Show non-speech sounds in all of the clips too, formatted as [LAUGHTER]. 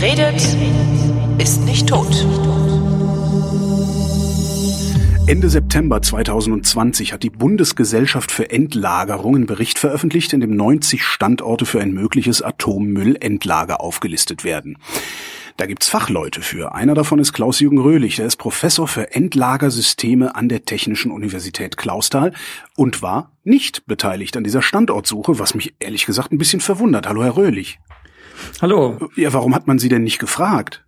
Redet, ist nicht tot. Ende September 2020 hat die Bundesgesellschaft für Endlagerung einen Bericht veröffentlicht, in dem 90 Standorte für ein mögliches Atommüllendlager aufgelistet werden. Da gibt's Fachleute für. Einer davon ist Klaus-Jürgen Röhlich. Der ist Professor für Endlagersysteme an der Technischen Universität Clausthal und war nicht beteiligt an dieser Standortsuche, was mich ehrlich gesagt ein bisschen verwundert. Hallo, Herr Röhlich. Hallo. Ja, warum hat man Sie denn nicht gefragt?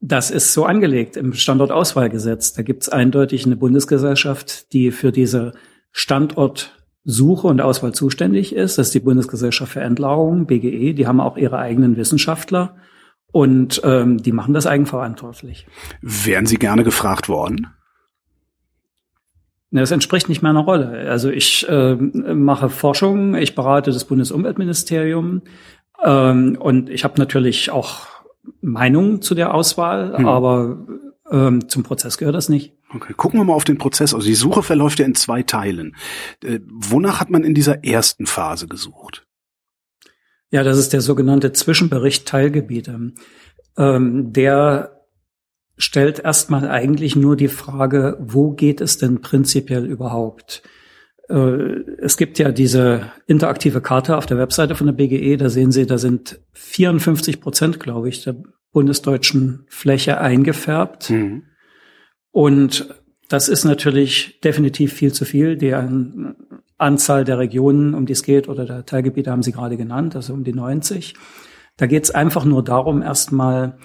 Das ist so angelegt im Standortauswahlgesetz. Da gibt's eindeutig eine Bundesgesellschaft, die für diese Standortsuche und Auswahl zuständig ist. Das ist die Bundesgesellschaft für Endlagerung, BGE. Die haben auch ihre eigenen Wissenschaftler. Und ähm, die machen das eigenverantwortlich. Wären Sie gerne gefragt worden? Das entspricht nicht meiner Rolle. Also ich äh, mache Forschung, ich berate das Bundesumweltministerium ähm, und ich habe natürlich auch Meinungen zu der Auswahl, hm. aber ähm, zum Prozess gehört das nicht. Okay, gucken wir mal auf den Prozess. Also die Suche verläuft ja in zwei Teilen. Äh, wonach hat man in dieser ersten Phase gesucht? Ja, das ist der sogenannte Zwischenbericht Teilgebiete. Ähm, der stellt erstmal eigentlich nur die Frage, wo geht es denn prinzipiell überhaupt? Äh, es gibt ja diese interaktive Karte auf der Webseite von der BGE, da sehen Sie, da sind 54 Prozent, glaube ich, der bundesdeutschen Fläche eingefärbt. Mhm. Und das ist natürlich definitiv viel zu viel. Die Anzahl der Regionen, um die es geht, oder der Teilgebiete haben Sie gerade genannt, also um die 90. Da geht es einfach nur darum, erstmal,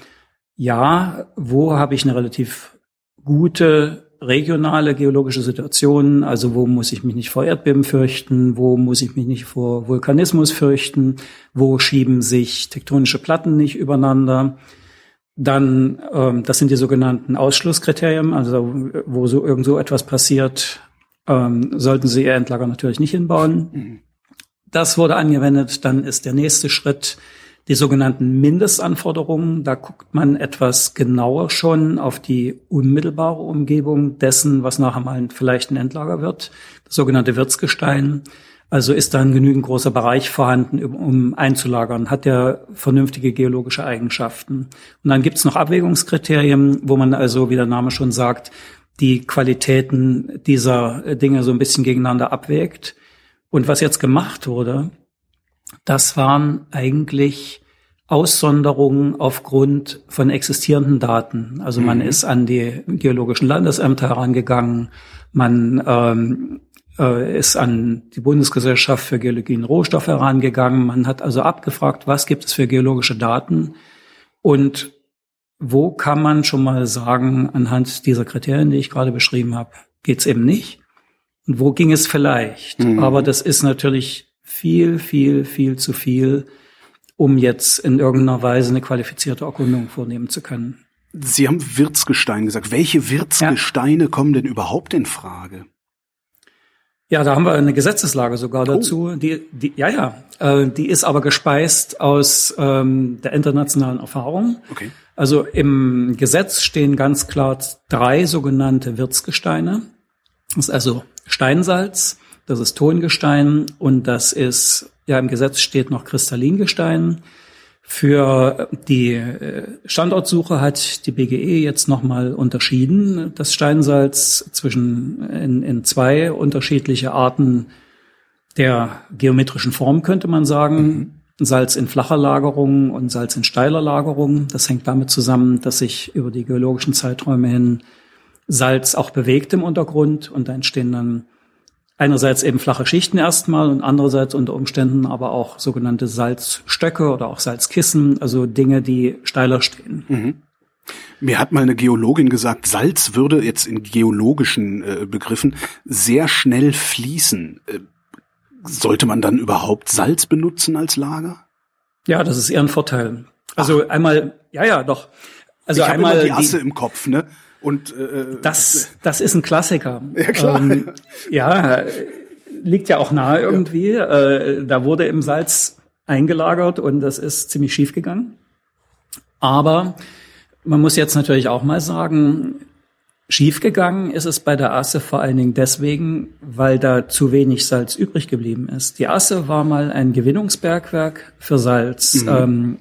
ja, wo habe ich eine relativ gute regionale geologische Situation, also wo muss ich mich nicht vor Erdbeben fürchten, wo muss ich mich nicht vor Vulkanismus fürchten, wo schieben sich tektonische Platten nicht übereinander. Dann, ähm, das sind die sogenannten Ausschlusskriterien, also wo so irgend so etwas passiert, ähm, sollten Sie Ihr Endlager natürlich nicht hinbauen. Das wurde angewendet. Dann ist der nächste Schritt die sogenannten Mindestanforderungen. Da guckt man etwas genauer schon auf die unmittelbare Umgebung dessen, was nachher mal vielleicht ein Endlager wird. Das sogenannte Wirtsgestein. Also ist da ein genügend großer Bereich vorhanden, um einzulagern? Hat der vernünftige geologische Eigenschaften? Und dann gibt's noch Abwägungskriterien, wo man also, wie der Name schon sagt, die Qualitäten dieser Dinge so ein bisschen gegeneinander abwägt. Und was jetzt gemacht wurde, das waren eigentlich Aussonderungen aufgrund von existierenden Daten. Also man mhm. ist an die geologischen Landesämter herangegangen, man ähm, äh, ist an die Bundesgesellschaft für Geologie und Rohstoffe herangegangen, man hat also abgefragt, was gibt es für geologische Daten und wo kann man schon mal sagen, anhand dieser Kriterien, die ich gerade beschrieben habe, geht's eben nicht? Und wo ging es vielleicht? Mhm. Aber das ist natürlich viel, viel, viel zu viel, um jetzt in irgendeiner Weise eine qualifizierte Erkundung vornehmen zu können. Sie haben Wirtsgestein gesagt. Welche Wirtsgesteine ja. kommen denn überhaupt in Frage? Ja, da haben wir eine Gesetzeslage sogar oh. dazu. Oh. Die, die, ja, ja, äh, die ist aber gespeist aus ähm, der internationalen Erfahrung. Okay. Also im Gesetz stehen ganz klar drei sogenannte Wirtsgesteine. Das ist also Steinsalz, das ist Tongestein und das ist, ja, im Gesetz steht noch Kristallingestein. Für die äh, Standortsuche hat die BGE jetzt nochmal unterschieden, das Steinsalz zwischen in, in zwei unterschiedliche Arten der geometrischen Form, könnte man sagen. Mhm. Salz in flacher Lagerung und Salz in steiler Lagerung. Das hängt damit zusammen, dass sich über die geologischen Zeiträume hin Salz auch bewegt im Untergrund und da entstehen dann einerseits eben flache Schichten erstmal und andererseits unter Umständen aber auch sogenannte Salzstöcke oder auch Salzkissen, also Dinge, die steiler stehen. Mhm. Mir hat mal eine Geologin gesagt, Salz würde jetzt in geologischen äh, Begriffen sehr schnell fließen. Äh, sollte man dann überhaupt Salz benutzen als Lager? Ja, das ist eher ein Vorteil. Also Ach. einmal, ja, ja, doch. Also ich einmal die Asse die, im Kopf, ne? Und äh, das, das ist ein Klassiker. [LAUGHS] Ja, klar. Ähm, ja, liegt ja auch nahe irgendwie. Ja. Äh, da wurde im Salz eingelagert und das ist ziemlich schief gegangen. Aber man muss jetzt natürlich auch mal sagen, schiefgegangen ist es bei der Asse vor allen Dingen deswegen, weil da zu wenig Salz übrig geblieben ist. Die Asse war mal ein Gewinnungsbergwerk für Salz. Mhm. Ähm,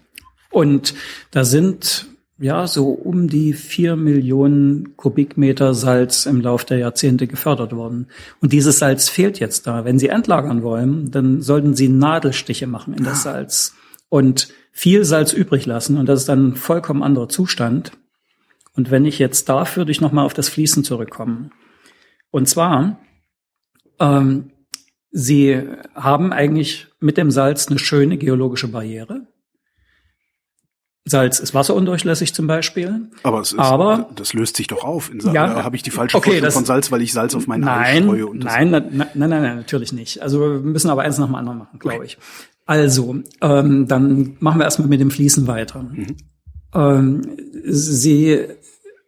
Und da sind ja so um die vier Millionen Kubikmeter Salz im Lauf der Jahrzehnte gefördert worden. Und dieses Salz fehlt jetzt da. Wenn Sie entlagern wollen, dann sollten Sie Nadelstiche machen in das Salz und viel Salz übrig lassen. Und das ist dann ein vollkommen anderer Zustand. Und wenn ich jetzt darf, würde ich nochmal auf das Fließen zurückkommen. Und zwar, ähm, Sie haben eigentlich mit dem Salz eine schöne geologische Barriere. Salz ist wasserundurchlässig zum Beispiel. Aber, es ist, Aber das löst sich doch auf. In Sa Ja, habe ich die falsche okay, Vorstellung von Salz, weil ich Salz auf meinen Nein, streue? Und nein, na- nein, nein, nein, natürlich nicht. Also wir müssen aber eins nach dem anderen machen, glaube ich. Also, ähm, dann machen wir erstmal mit dem Fließen weiter. Mhm. Ähm, Sie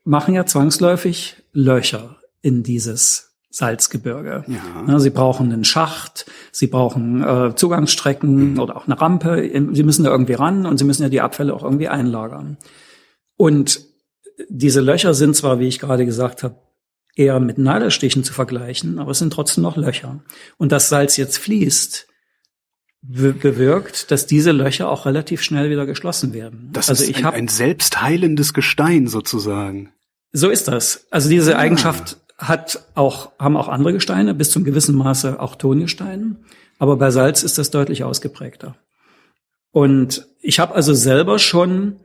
machen ja zwangsläufig Löcher in dieses Salzgebirge. Ja. Ja, Sie brauchen einen Schacht, Sie brauchen äh, Zugangsstrecken oder auch eine Rampe. Sie müssen da irgendwie ran und Sie müssen ja die Abfälle auch irgendwie einlagern. Und diese Löcher sind zwar, wie ich gerade gesagt habe, eher mit Nadelstichen zu vergleichen, aber es sind trotzdem noch Löcher. Und das Salz jetzt fließt, be- bewirkt, dass diese Löcher auch relativ schnell wieder geschlossen werden. Das also ist ich ein, habe ein selbstheilendes Gestein sozusagen. so ist das. Also diese Eigenschaft hat auch, haben auch andere Gesteine, bis zum gewissen Maße auch Tongesteine. Aber bei Salz ist das deutlich ausgeprägter. Und ich habe also selber schon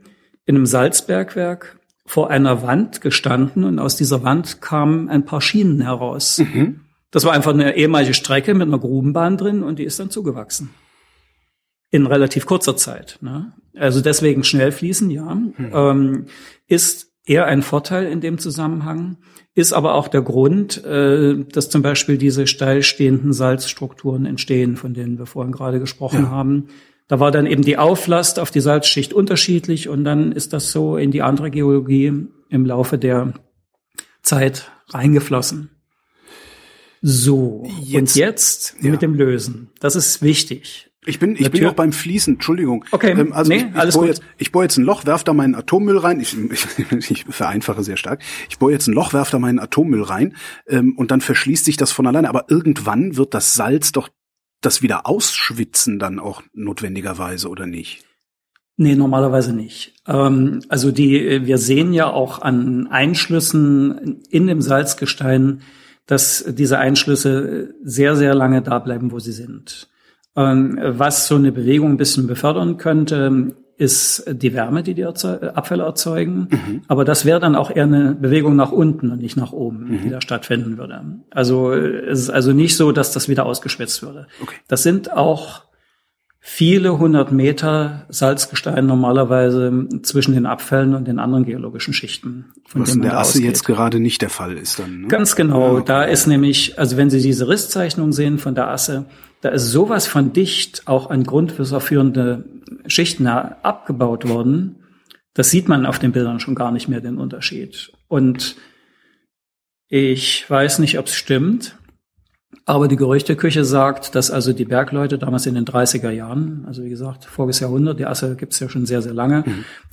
in einem Salzbergwerk vor einer Wand gestanden und aus dieser Wand kamen ein paar Schienen heraus. Das war einfach eine ehemalige Strecke mit einer Grubenbahn drin und die ist dann zugewachsen. In relativ kurzer Zeit. Ne? Also deswegen schnell fließen, ja. Ähm, ist eher ein Vorteil in dem Zusammenhang, ist aber auch der Grund, äh, dass zum Beispiel diese steil stehenden Salzstrukturen entstehen, von denen wir vorhin gerade gesprochen haben. Da war dann eben die Auflast auf die Salzschicht unterschiedlich und dann ist das so in die andere Geologie im Laufe der Zeit reingeflossen. So, Jetzt- und jetzt ja. mit dem Lösen. Das ist wichtig. Ich bin, ich bin noch beim Fließen, Entschuldigung. Okay, Ähm, also nee, ich, ich, alles bohre gut. jetzt, ich bohre jetzt ein Loch, werf da meinen Atommüll rein. Ich, [LAUGHS] ich, ich vereinfache sehr stark. Ich bohre jetzt ein Loch, werf da meinen Atommüll rein ähm, und dann verschließt sich das von alleine. Aber irgendwann wird das Salz doch das wieder ausschwitzen dann auch notwendigerweise, oder nicht? Nee, normalerweise nicht. Ähm, also die, wir sehen ja auch an Einschlüssen in dem Salzgestein, dass diese Einschlüsse sehr, sehr lange da bleiben, wo sie sind. Ähm, was so eine Bewegung ein bisschen befördern könnte, ist die Wärme, die die Abfälle erzeugen. Aber das wäre dann auch eher eine Bewegung nach unten und nicht nach oben, die da stattfinden würde. Also es ist also nicht so, dass das wieder ausgeschwitzt würde. Okay. Das sind auch viele hundert Meter Salzgestein normalerweise zwischen den Abfällen und den anderen geologischen Schichten, von Was in der Asse ausgeht. jetzt gerade nicht der Fall ist dann. Ne? Ganz genau. Da ist nämlich, also wenn Sie diese Risszeichnung sehen von der Asse, da ist sowas von dicht auch an Grundwasser führende Schichten abgebaut worden. Das sieht man auf den Bildern schon gar nicht mehr den Unterschied. Und ich weiß nicht, ob es stimmt, aber die Gerüchteküche sagt, dass also die Bergleute damals in den 30er Jahren, also wie gesagt, voriges Jahrhundert, die Asse gibt's ja schon sehr, sehr lange,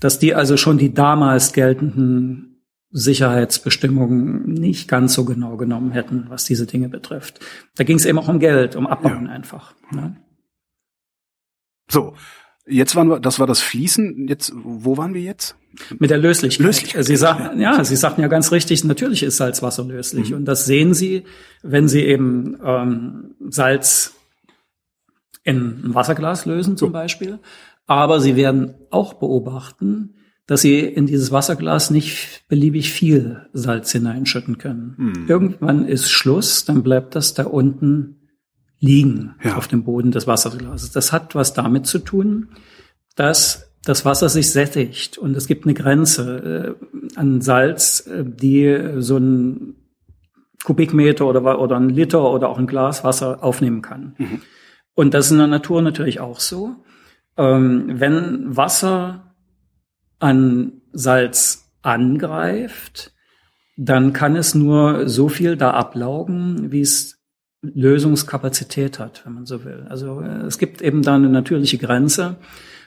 dass die also schon die damals geltenden Sicherheitsbestimmungen nicht ganz so genau genommen hätten, was diese Dinge betrifft. Da ging es eben auch um Geld, um Abbauen einfach. Ne? So, jetzt waren wir, das war das Fließen. Jetzt, wo waren wir jetzt? Mit der Löslichkeit. Löslichkeit, Sie sagten, ja, Sie sagten ja ganz richtig, natürlich ist Salzwasser löslich. Mhm. Und das sehen Sie, wenn Sie eben ähm, Salz in ein Wasserglas lösen zum Beispiel. Aber Sie werden auch beobachten, dass Sie in dieses Wasserglas nicht beliebig viel Salz hineinschütten können. Mhm. Irgendwann ist Schluss, dann bleibt das da unten liegen Ja. auf dem Boden des Wasserglases. Das hat was damit zu tun, dass das Wasser sich sättigt und es gibt eine Grenze äh, an Salz, äh, die so ein Kubikmeter oder, oder ein Liter oder auch ein Glas Wasser aufnehmen kann. Und das ist in der Natur natürlich auch so. Ähm, wenn Wasser an Salz angreift, dann kann es nur so viel da ablaugen, wie es Lösungskapazität hat, wenn man so will. Also äh, es gibt eben da eine natürliche Grenze.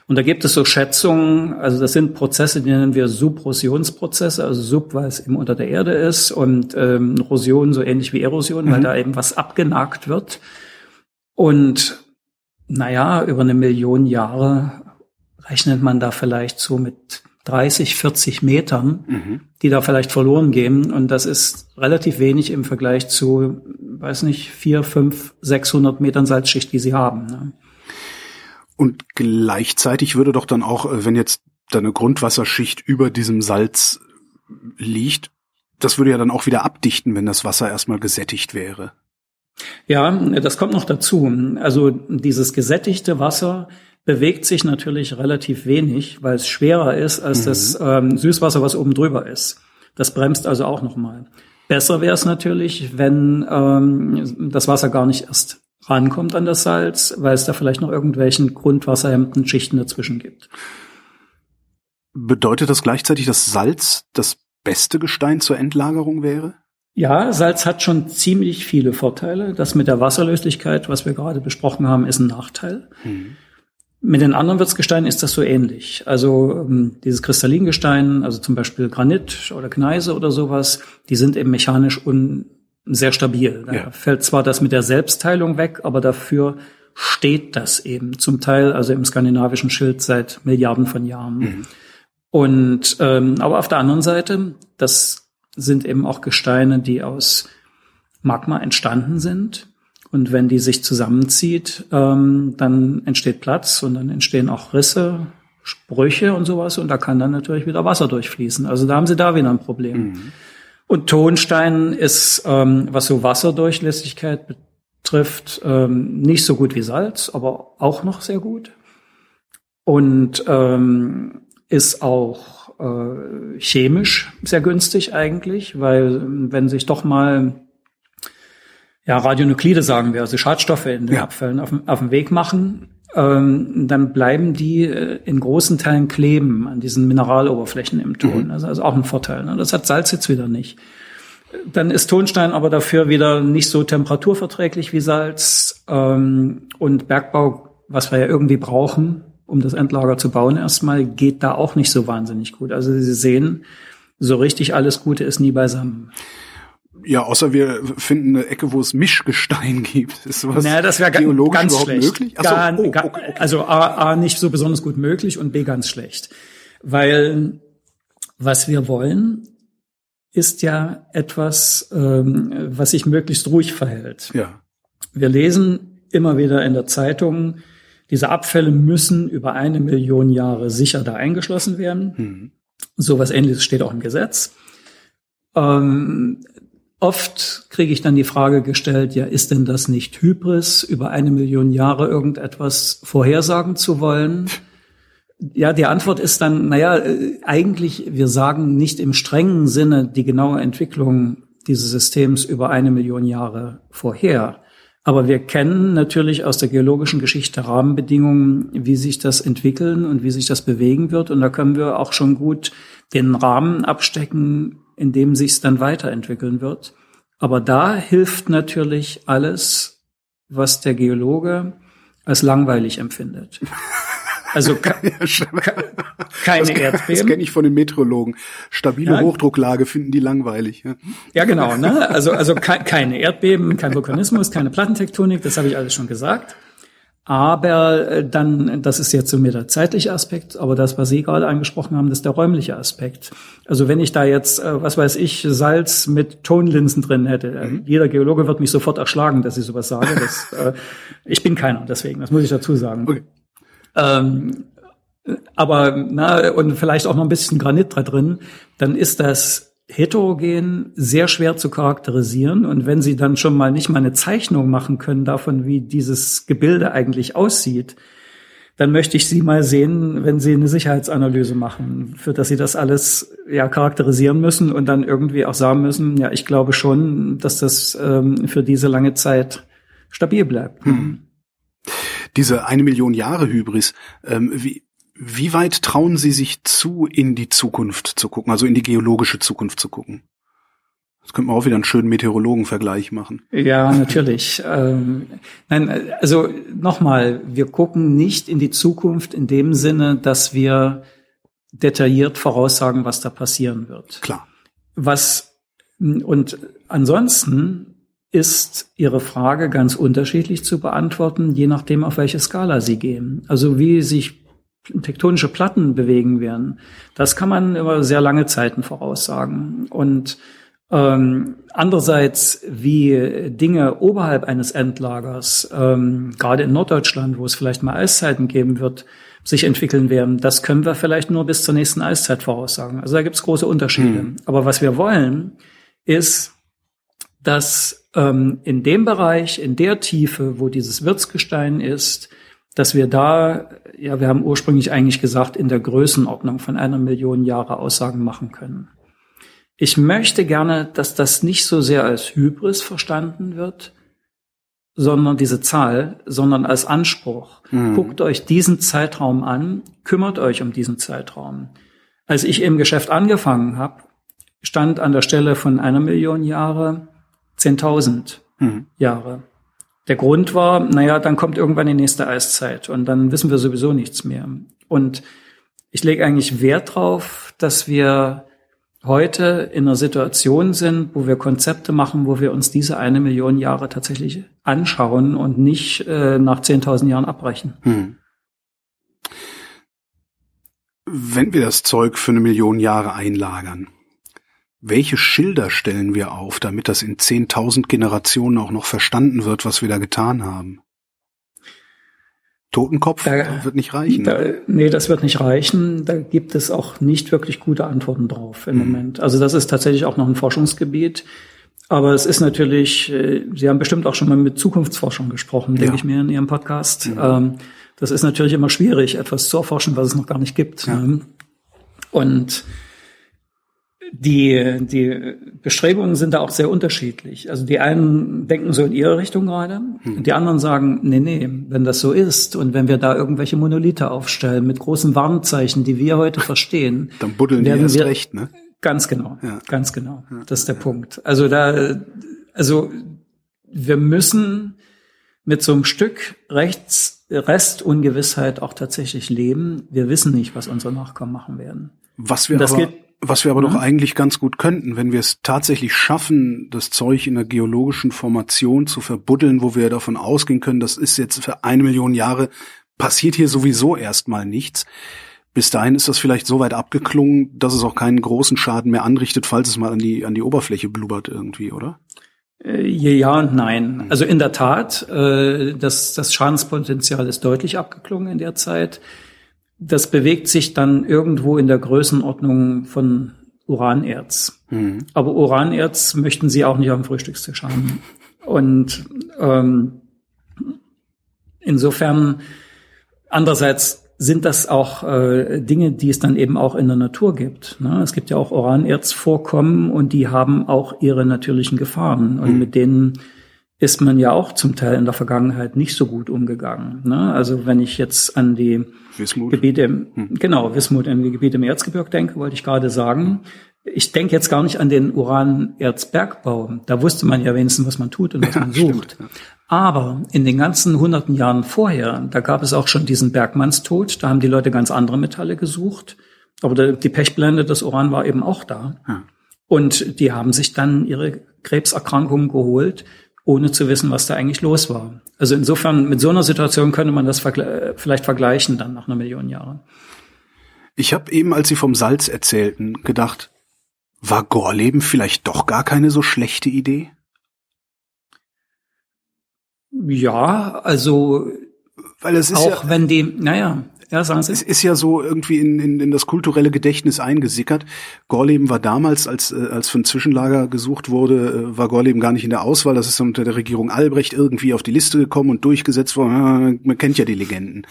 Und da gibt es so Schätzungen, also das sind Prozesse, die nennen wir Subrosionsprozesse, also Sub, weil es eben unter der Erde ist und ähm, Rosion so ähnlich wie Erosion, weil da eben was abgenagt wird. Und naja, über eine Million Jahre rechnet man da vielleicht so mit 30, 40 Metern, mhm. die da vielleicht verloren gehen. Und das ist relativ wenig im Vergleich zu, weiß nicht, vier, fünf, 600 Metern Salzschicht, die sie haben. Ne? Und gleichzeitig würde doch dann auch, äh, wenn jetzt da eine Grundwasserschicht über diesem Salz liegt, das würde ja dann auch wieder abdichten, wenn das Wasser erstmal gesättigt wäre. Ja, das kommt noch dazu. Also dieses gesättigte Wasser bewegt sich natürlich relativ wenig, weil es schwerer ist als mhm. das ähm, Süßwasser, was oben drüber ist. Das bremst also auch nochmal. Besser wäre es natürlich, wenn ähm, das Wasser gar nicht erst rankommt an das Salz, weil es da vielleicht noch irgendwelchen grundwasserhemmenden Schichten dazwischen gibt. Bedeutet das gleichzeitig, dass Salz das beste Gestein zur Endlagerung wäre? Ja, Salz hat schon ziemlich viele Vorteile. Das mit der Wasserlöslichkeit, was wir gerade besprochen haben, ist ein Nachteil. Mhm. Mit den anderen Wirtsgesteinen ist das so ähnlich. Also ähm, dieses Kristallingestein, also zum Beispiel Granit oder Gneise oder sowas, die sind eben mechanisch un sehr stabil. Da ja. fällt zwar das mit der Selbstteilung weg, aber dafür steht das eben zum Teil, also im skandinavischen Schild seit Milliarden von Jahren. Mhm. Und ähm, aber auf der anderen Seite, das sind eben auch Gesteine, die aus Magma entstanden sind. Und wenn die sich zusammenzieht, ähm, dann entsteht Platz und dann entstehen auch Risse, Sprüche und sowas. Und da kann dann natürlich wieder Wasser durchfließen. Also da haben sie da wieder ein Problem. Mhm. Und Tonstein ist, ähm, was so Wasserdurchlässigkeit betrifft, ähm, nicht so gut wie Salz, aber auch noch sehr gut. Und ähm, ist auch äh, chemisch sehr günstig eigentlich, weil wenn sich doch mal ja, Radionuklide sagen wir, also Schadstoffe in den ja. Abfällen auf, auf den Weg machen, ähm, dann bleiben die äh, in großen Teilen kleben an diesen Mineraloberflächen im Ton. Mhm. Also, also auch ein Vorteil. Ne? Das hat Salz jetzt wieder nicht. Dann ist Tonstein aber dafür wieder nicht so temperaturverträglich wie Salz. Ähm, und Bergbau, was wir ja irgendwie brauchen, um das Endlager zu bauen erstmal, geht da auch nicht so wahnsinnig gut. Also Sie sehen, so richtig alles Gute ist nie beisammen. Ja, außer wir finden eine Ecke, wo es Mischgestein [LAUGHS] gibt. Ist sowas naja, das wäre geologisch ganz überhaupt schlecht. möglich? Ach gar, oh, okay, okay. Also A, A nicht so besonders gut möglich und B ganz schlecht. Weil was wir wollen, ist ja etwas, ähm, was sich möglichst ruhig verhält. Ja. Wir lesen immer wieder in der Zeitung, diese Abfälle müssen über eine Million Jahre sicher da eingeschlossen werden. Mhm. So was ähnliches steht auch im Gesetz. Ähm, oft kriege ich dann die Frage gestellt, ja, ist denn das nicht Hybris, über eine Million Jahre irgendetwas vorhersagen zu wollen? Ja, die Antwort ist dann, naja, äh, eigentlich, wir sagen nicht im strengen Sinne die genaue Entwicklung dieses Systems über eine Million Jahre vorher. Aber wir kennen natürlich aus der geologischen Geschichte Rahmenbedingungen, wie sich das entwickeln und wie sich das bewegen wird. Und da können wir auch schon gut den Rahmen abstecken, in dem sich es dann weiterentwickeln wird. Aber da hilft natürlich alles, was der Geologe als langweilig empfindet. [LAUGHS] Also keine das, Erdbeben. Das kenne ich von den Meteorologen. Stabile ja. Hochdrucklage finden die langweilig. Ja, ja genau. Ne? Also, also keine Erdbeben, kein Vulkanismus, keine Plattentektonik, das habe ich alles schon gesagt. Aber äh, dann, das ist jetzt so mir der zeitliche Aspekt, aber das, was Sie gerade angesprochen haben, das ist der räumliche Aspekt. Also wenn ich da jetzt, äh, was weiß ich, Salz mit Tonlinsen drin hätte, äh, mhm. jeder Geologe wird mich sofort erschlagen, dass ich sowas sage. Das, äh, ich bin keiner, deswegen, das muss ich dazu sagen. Okay. Ähm, aber na, und vielleicht auch noch ein bisschen Granit da drin, dann ist das heterogen sehr schwer zu charakterisieren. Und wenn Sie dann schon mal nicht mal eine Zeichnung machen können davon, wie dieses Gebilde eigentlich aussieht, dann möchte ich Sie mal sehen, wenn Sie eine Sicherheitsanalyse machen, für das Sie das alles ja charakterisieren müssen und dann irgendwie auch sagen müssen, ja, ich glaube schon, dass das ähm, für diese lange Zeit stabil bleibt. Hm diese eine Million Jahre Hybris, ähm, wie, wie weit trauen Sie sich zu, in die Zukunft zu gucken, also in die geologische Zukunft zu gucken? Das könnte man auch wieder einen schönen Meteorologenvergleich machen. Ja, natürlich. [LAUGHS] ähm, nein, also nochmal, wir gucken nicht in die Zukunft in dem Sinne, dass wir detailliert voraussagen, was da passieren wird. Klar. Was und ansonsten ist Ihre Frage ganz unterschiedlich zu beantworten, je nachdem, auf welche Skala Sie gehen. Also wie sich tektonische Platten bewegen werden, das kann man über sehr lange Zeiten voraussagen. Und ähm, andererseits, wie Dinge oberhalb eines Endlagers, ähm, gerade in Norddeutschland, wo es vielleicht mal Eiszeiten geben wird, sich entwickeln werden, das können wir vielleicht nur bis zur nächsten Eiszeit voraussagen. Also da gibt es große Unterschiede. Mhm. Aber was wir wollen, ist, dass ähm, in dem Bereich, in der Tiefe, wo dieses Wirtsgestein ist, dass wir da, ja, wir haben ursprünglich eigentlich gesagt, in der Größenordnung von einer Million Jahre Aussagen machen können. Ich möchte gerne, dass das nicht so sehr als Hybris verstanden wird, sondern diese Zahl, sondern als Anspruch. Mhm. Guckt euch diesen Zeitraum an, kümmert euch um diesen Zeitraum. Als ich im Geschäft angefangen habe, stand an der Stelle von einer Million Jahre 10.000 mhm. Jahre. Der Grund war, naja, dann kommt irgendwann die nächste Eiszeit und dann wissen wir sowieso nichts mehr. Und ich lege eigentlich Wert drauf, dass wir heute in einer Situation sind, wo wir Konzepte machen, wo wir uns diese eine Million Jahre tatsächlich anschauen und nicht äh, nach 10.000 Jahren abbrechen. Hm. Wenn wir das Zeug für eine Million Jahre einlagern, welche Schilder stellen wir auf, damit das in 10.000 Generationen auch noch verstanden wird, was wir da getan haben? Totenkopf da, wird nicht reichen. Da, nee, das wird nicht reichen. Da gibt es auch nicht wirklich gute Antworten drauf im mhm. Moment. Also das ist tatsächlich auch noch ein Forschungsgebiet. Aber es ist natürlich, äh, Sie haben bestimmt auch schon mal mit Zukunftsforschung gesprochen, denke ja. ich mir in Ihrem Podcast. Mhm. Ähm, das ist natürlich immer schwierig, etwas zu erforschen, was es noch gar nicht gibt. Ja. Ne? Und die, die Bestrebungen sind da auch sehr unterschiedlich. Also die einen denken so in ihre Richtung gerade, hm. die anderen sagen, nee, nee, wenn das so ist und wenn wir da irgendwelche Monolithe aufstellen mit großen Warnzeichen, die wir heute verstehen, dann buddeln die erst wir, recht, ne? Ganz genau, ja. ganz genau. Ja. Das ist der ja. Punkt. Also da, also wir müssen mit so einem Stück Rechts, Restungewissheit auch tatsächlich leben. Wir wissen nicht, was unsere Nachkommen machen werden. Was wir das aber, was wir aber mhm. doch eigentlich ganz gut könnten, wenn wir es tatsächlich schaffen, das Zeug in der geologischen Formation zu verbuddeln, wo wir davon ausgehen können, das ist jetzt für eine Million Jahre, passiert hier sowieso erstmal nichts. Bis dahin ist das vielleicht so weit abgeklungen, dass es auch keinen großen Schaden mehr anrichtet, falls es mal an die, an die Oberfläche blubbert irgendwie, oder? Äh, ja und nein. Also in der Tat, äh, das, das Schadenspotenzial ist deutlich abgeklungen in der Zeit. Das bewegt sich dann irgendwo in der Größenordnung von Uranerz. Mhm. Aber Uranerz möchten Sie auch nicht auf dem Frühstückstisch haben. Und ähm, insofern, andererseits sind das auch äh, Dinge, die es dann eben auch in der Natur gibt. Ne? Es gibt ja auch Uranerzvorkommen und die haben auch ihre natürlichen Gefahren. Und mhm. mit denen ist man ja auch zum Teil in der Vergangenheit nicht so gut umgegangen. Ne? Also wenn ich jetzt an die Wismut. Gebiete, im, hm. genau, Wismut, an die Gebiete im Erzgebirge denke, wollte ich gerade sagen. Ich denke jetzt gar nicht an den Uranerzbergbau. Da wusste man ja wenigstens, was man tut und was [LAUGHS] man sucht. Stimmt, ja. Aber in den ganzen hunderten Jahren vorher, da gab es auch schon diesen Bergmannstod. Da haben die Leute ganz andere Metalle gesucht. Aber die Pechblende des Uran war eben auch da. Ja. Und die haben sich dann ihre Krebserkrankungen geholt ohne zu wissen, was da eigentlich los war. Also insofern, mit so einer Situation könnte man das vergle vielleicht vergleichen dann nach einer Million Jahre. Ich habe eben, als Sie vom Salz erzählten, gedacht, war Gorleben vielleicht doch gar keine so schlechte Idee? Ja, also weil es ist auch ja, wenn die, naja, ja, sagen Sie. Es ist ja so irgendwie in, in, in das kulturelle Gedächtnis eingesickert. Gorleben war damals, als, äh, als für ein Zwischenlager gesucht wurde, äh, war Gorleben gar nicht in der Auswahl. Das ist unter der Regierung Albrecht irgendwie auf die Liste gekommen und durchgesetzt worden. Man kennt ja die Legenden.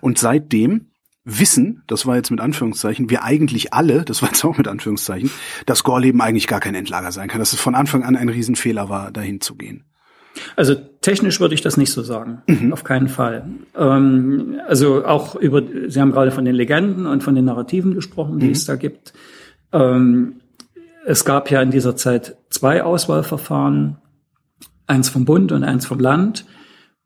Und seitdem wissen, das war jetzt mit Anführungszeichen, wir eigentlich alle, das war jetzt auch mit Anführungszeichen, dass Gorleben eigentlich gar kein Endlager sein kann, dass es von Anfang an ein Riesenfehler war, dahin zu gehen. Also technisch würde ich das nicht so sagen, mhm. auf keinen Fall. Ähm, also auch über, Sie haben gerade von den Legenden und von den Narrativen gesprochen, die mhm. es da gibt. Ähm, es gab ja in dieser Zeit zwei Auswahlverfahren, eins vom Bund und eins vom Land.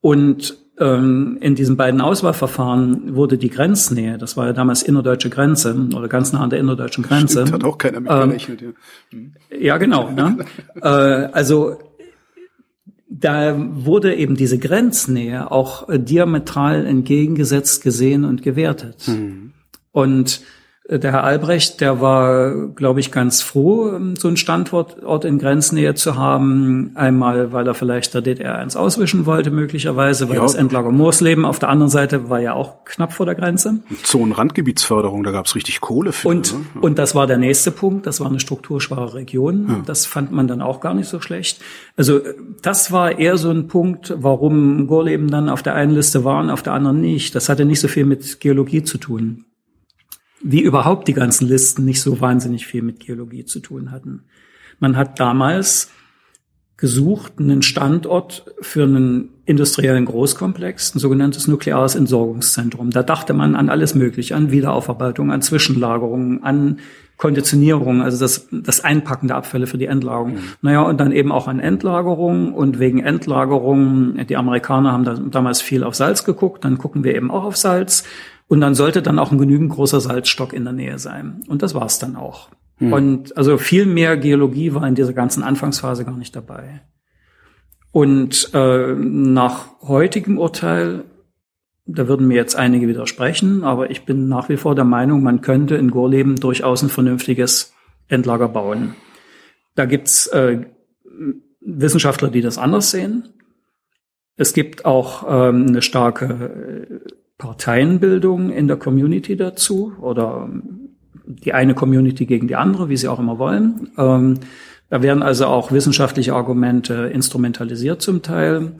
Und ähm, in diesen beiden Auswahlverfahren wurde die Grenznähe, das war ja damals innerdeutsche Grenze oder ganz nah an der innerdeutschen Grenze. Stimmt, hat auch keiner mit gerechnet. Ähm, ja. ja, genau. ne? [LAUGHS] äh, also da wurde eben diese Grenznähe auch äh, diametral entgegengesetzt gesehen und gewertet. Mhm. Und der Herr Albrecht, der war, glaube ich, ganz froh, ähm, so einen Standort in Grenznähe zu haben. Einmal, weil er vielleicht der DDR eins auswischen wollte, möglicherweise, weil ja. das Endlager Moorsleben auf der anderen Seite war ja auch knapp vor der Grenze. Zonenrandgebietsförderung, da gab es richtig Kohle für. Und, ne? und das war der nächste Punkt, das war eine strukturschwache Region. Ja. Das fand man dann auch gar nicht so schlecht. Also das war eher so ein Punkt, warum Gorleben dann auf der einen Liste war und auf der anderen nicht. Das hatte nicht so viel mit Geologie zu tun wie überhaupt die ganzen Listen nicht so wahnsinnig viel mit Geologie zu tun hatten. Man hat damals gesucht, einen Standort für einen industriellen Großkomplex, ein sogenanntes nukleares Entsorgungszentrum. Da dachte man an alles Mögliche, an Wiederaufarbeitung, an Zwischenlagerung, an Konditionierung, also das, das Einpacken der Abfälle für die Endlagerung. Mhm. Naja, und dann eben auch an Endlagerung und wegen Endlagerung, die Amerikaner haben da damals viel auf Salz geguckt, dann gucken wir eben auch auf Salz. Und dann sollte dann auch ein genügend großer Salzstock in der Nähe sein. Und das war es dann auch. Hm. Und also viel mehr Geologie war in dieser ganzen Anfangsphase gar nicht dabei. Und äh, nach heutigem Urteil, da würden mir jetzt einige widersprechen, aber ich bin nach wie vor der Meinung, man könnte in Gorleben durchaus ein vernünftiges Endlager bauen. Da gibt's äh, Wissenschaftler, die das anders sehen. Es gibt auch ähm, eine starke Parteienbildung in der Community dazu oder die eine Community gegen die andere, wie sie auch immer wollen. Ähm, da werden also auch wissenschaftliche Argumente instrumentalisiert zum Teil.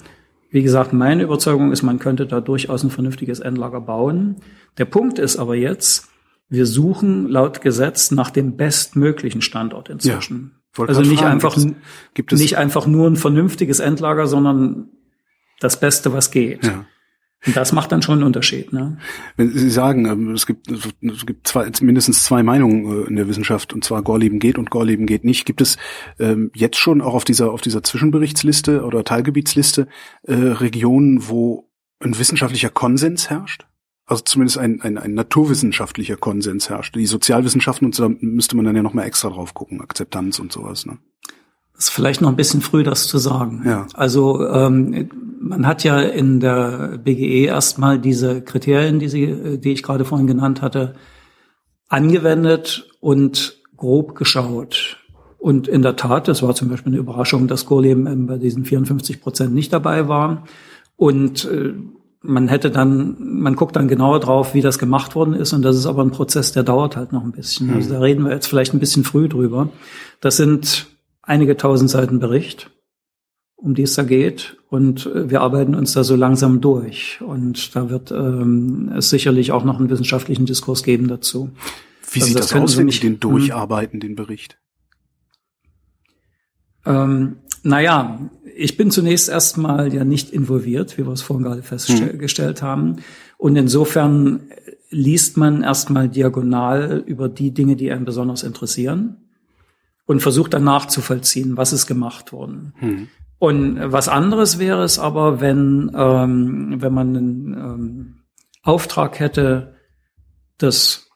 Wie gesagt, meine Überzeugung ist, man könnte da durchaus ein vernünftiges Endlager bauen. Der Punkt ist aber jetzt, wir suchen laut Gesetz nach dem bestmöglichen Standort inzwischen. Ja, also nicht fragen, einfach, gibt es, gibt es nicht einfach nur ein vernünftiges Endlager, sondern das Beste, was geht. Ja. Und das macht dann schon einen Unterschied. Ne? Wenn Sie sagen, ähm, es gibt, es gibt zwei, mindestens zwei Meinungen äh, in der Wissenschaft, und zwar Gorleben geht und Gorleben geht nicht. Gibt es ähm, jetzt schon auch auf dieser, auf dieser Zwischenberichtsliste oder Teilgebietsliste äh, Regionen, wo ein wissenschaftlicher Konsens herrscht? Also zumindest ein, ein, ein naturwissenschaftlicher Konsens herrscht. Die Sozialwissenschaften und so, da müsste man dann ja nochmal extra drauf gucken, Akzeptanz und sowas. Ne? Das ist vielleicht noch ein bisschen früh, das zu sagen. Ja. Also ähm, man hat ja in der BGE erstmal diese Kriterien, die, sie, die ich gerade vorhin genannt hatte, angewendet und grob geschaut. Und in der Tat, das war zum Beispiel eine Überraschung, dass Gorleben bei diesen 54 Prozent nicht dabei war. Und äh, man hätte dann, man guckt dann genauer drauf, wie das gemacht worden ist. Und das ist aber ein Prozess, der dauert halt noch ein bisschen. Mhm. Also da reden wir jetzt vielleicht ein bisschen früh drüber. Das sind einige tausend Seiten Bericht, um die es da geht. Und äh, wir arbeiten uns da so langsam durch. Und da wird ähm, es sicherlich auch noch einen wissenschaftlichen Diskurs geben dazu. Wie also sieht das, das aus, wenn Sie den hm? durcharbeiten, den Bericht? Ähm, naja, ich bin zunächst erstmal ja nicht involviert, wie wir es vorhin gerade festgestellt hm. haben. Und insofern liest man erstmal diagonal über die Dinge, die einen besonders interessieren und versucht dann nachzuvollziehen, was ist gemacht worden. Hm. Und was anderes wäre es aber, wenn, ähm, wenn man einen ähm, Auftrag hätte, das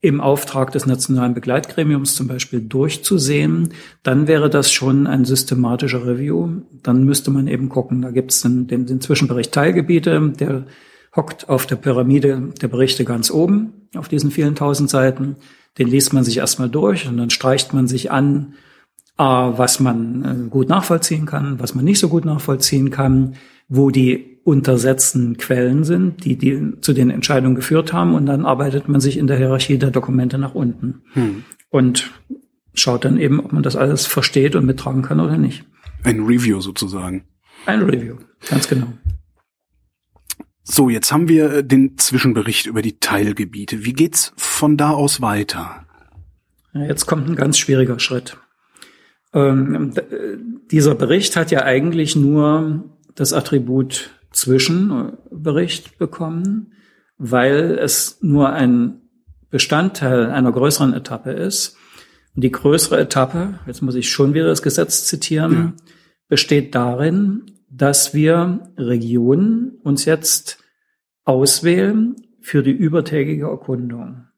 im Auftrag des nationalen Begleitgremiums zum Beispiel durchzusehen, dann wäre das schon ein systematischer Review. Dann müsste man eben gucken, da gibt es den, den, den Zwischenbericht Teilgebiete, der hockt auf der Pyramide der Berichte ganz oben auf diesen vielen tausend Seiten den liest man sich erstmal durch und dann streicht man sich an, äh, was man äh, gut nachvollziehen kann, was man nicht so gut nachvollziehen kann, wo die untersetzten Quellen sind, die, die zu den Entscheidungen geführt haben und dann arbeitet man sich in der Hierarchie der Dokumente nach unten hm. und schaut dann eben, ob man das alles versteht und mittragen kann oder nicht. Ein Review sozusagen. Ein Review, ganz genau. So, jetzt haben wir äh, den Zwischenbericht über die Teilgebiete. Wie geht's von da aus weiter? Jetzt kommt ein ganz schwieriger Schritt. Ähm, dieser Bericht hat ja eigentlich nur das Attribut Zwischenbericht bekommen, weil es nur ein Bestandteil einer größeren Etappe ist. Und die größere Etappe, jetzt muss ich schon wieder das Gesetz zitieren, ja. besteht darin, dass wir Regionen uns jetzt auswählen für die übertägige Erkundung.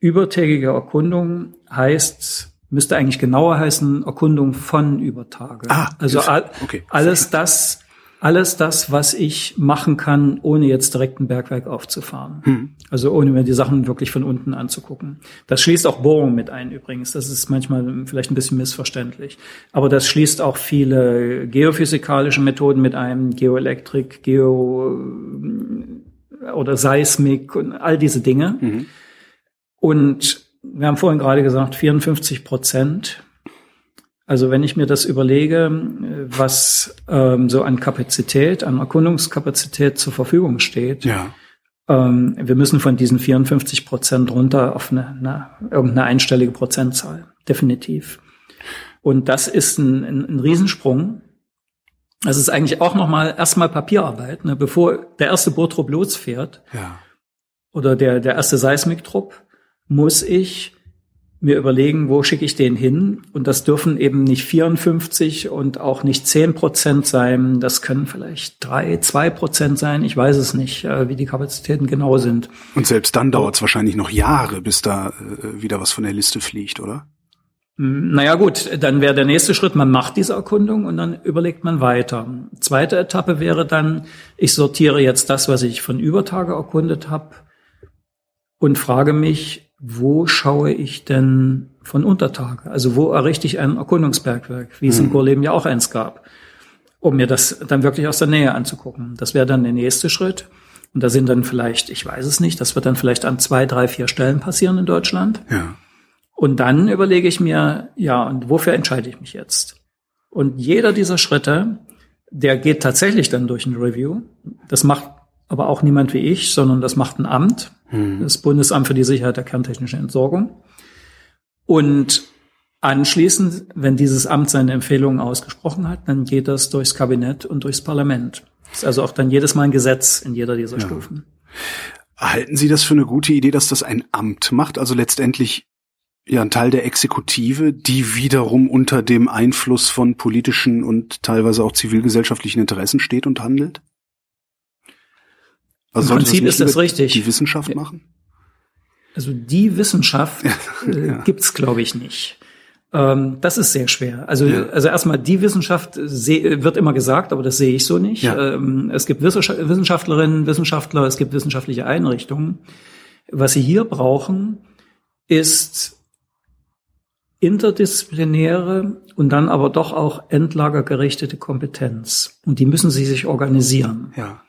Übertägige Erkundung heißt, Müsste eigentlich genauer heißen Erkundung von Übertage. Ah, also okay. alles das, alles das, was ich machen kann, ohne jetzt direkt ein Bergwerk aufzufahren. Hm. Also ohne mir die Sachen wirklich von unten anzugucken. Das schließt auch Bohrung mit ein übrigens. Das ist manchmal vielleicht ein bisschen missverständlich. Aber das schließt auch viele geophysikalische Methoden mit ein, Geoelektrik, Geo oder Seismik und all diese Dinge. Mhm. Und wir haben vorhin gerade gesagt, 54 Prozent. Also wenn ich mir das überlege, was ähm, so an Kapazität, an Erkundungskapazität zur Verfügung steht, Ja. ähm, wir müssen von diesen 54 Prozent runter auf eine, eine, irgendeine einstellige Prozentzahl. Definitiv. Und das ist ein, ein, ein Riesensprung. Das ist eigentlich auch nochmal erstmal Papierarbeit. Ne? Bevor der erste Bohrtrupp losfährt Ja. oder der, der erste Seismiktrupp, muss ich mir überlegen, wo schicke ich den hin? Und das dürfen eben nicht 54 und auch nicht 10 Prozent sein. Das können vielleicht drei, zwei Prozent sein. Ich weiß es nicht, äh, wie die Kapazitäten genau sind. Und selbst dann dauert es wahrscheinlich noch Jahre, bis da äh, wieder was von der Liste fliegt, oder? Mm, Naja gut, dann wäre der nächste Schritt, man macht diese Erkundung und dann überlegt man weiter. Zweite Etappe wäre dann, ich sortiere jetzt das, was ich von Übertage erkundet habe und frage mich, wo schaue ich denn von Untertage? Also wo errichte ich ein Erkundungsbergwerk, wie es in Gorleben ja auch eins gab, um mir das dann wirklich aus der Nähe anzugucken. Das wäre dann der nächste Schritt. Und da sind dann vielleicht, ich weiß es nicht, das wird dann vielleicht an zwei, drei, vier Stellen passieren in Deutschland. Ja. Und dann überlege ich mir, ja, und wofür entscheide ich mich jetzt? Und jeder dieser Schritte, der geht tatsächlich dann durch ein Review. Das macht aber auch niemand wie ich, sondern das macht ein Amt, das Bundesamt für die Sicherheit der kerntechnischen Entsorgung. Und anschließend, wenn dieses Amt seine Empfehlungen ausgesprochen hat, dann geht das durchs Kabinett und durchs Parlament. Das ist also auch dann jedes Mal ein Gesetz in jeder dieser Stufen. Halten Sie das für eine gute Idee, dass das ein Amt macht, also letztendlich ja ein Teil der Exekutive, die wiederum unter dem Einfluss von politischen und teilweise auch zivilgesellschaftlichen Interessen steht und handelt? Also Im Prinzip ist das richtig. Die Wissenschaft machen? Also die Wissenschaft [LAUGHS] äh, gibt's, glaube ich, nicht. Ähm, das ist sehr schwer. Also, Ja. also erstmal die Wissenschaft seh, wird immer gesagt, aber das sehe ich so nicht. Ja. Ähm, es gibt Wissenschaft- Wissenschaftlerinnen, Wissenschaftler, es gibt wissenschaftliche Einrichtungen. Was sie hier brauchen, ist interdisziplinäre und dann aber doch auch endlagergerichtete Kompetenz. Und die müssen sie sich organisieren. Ja.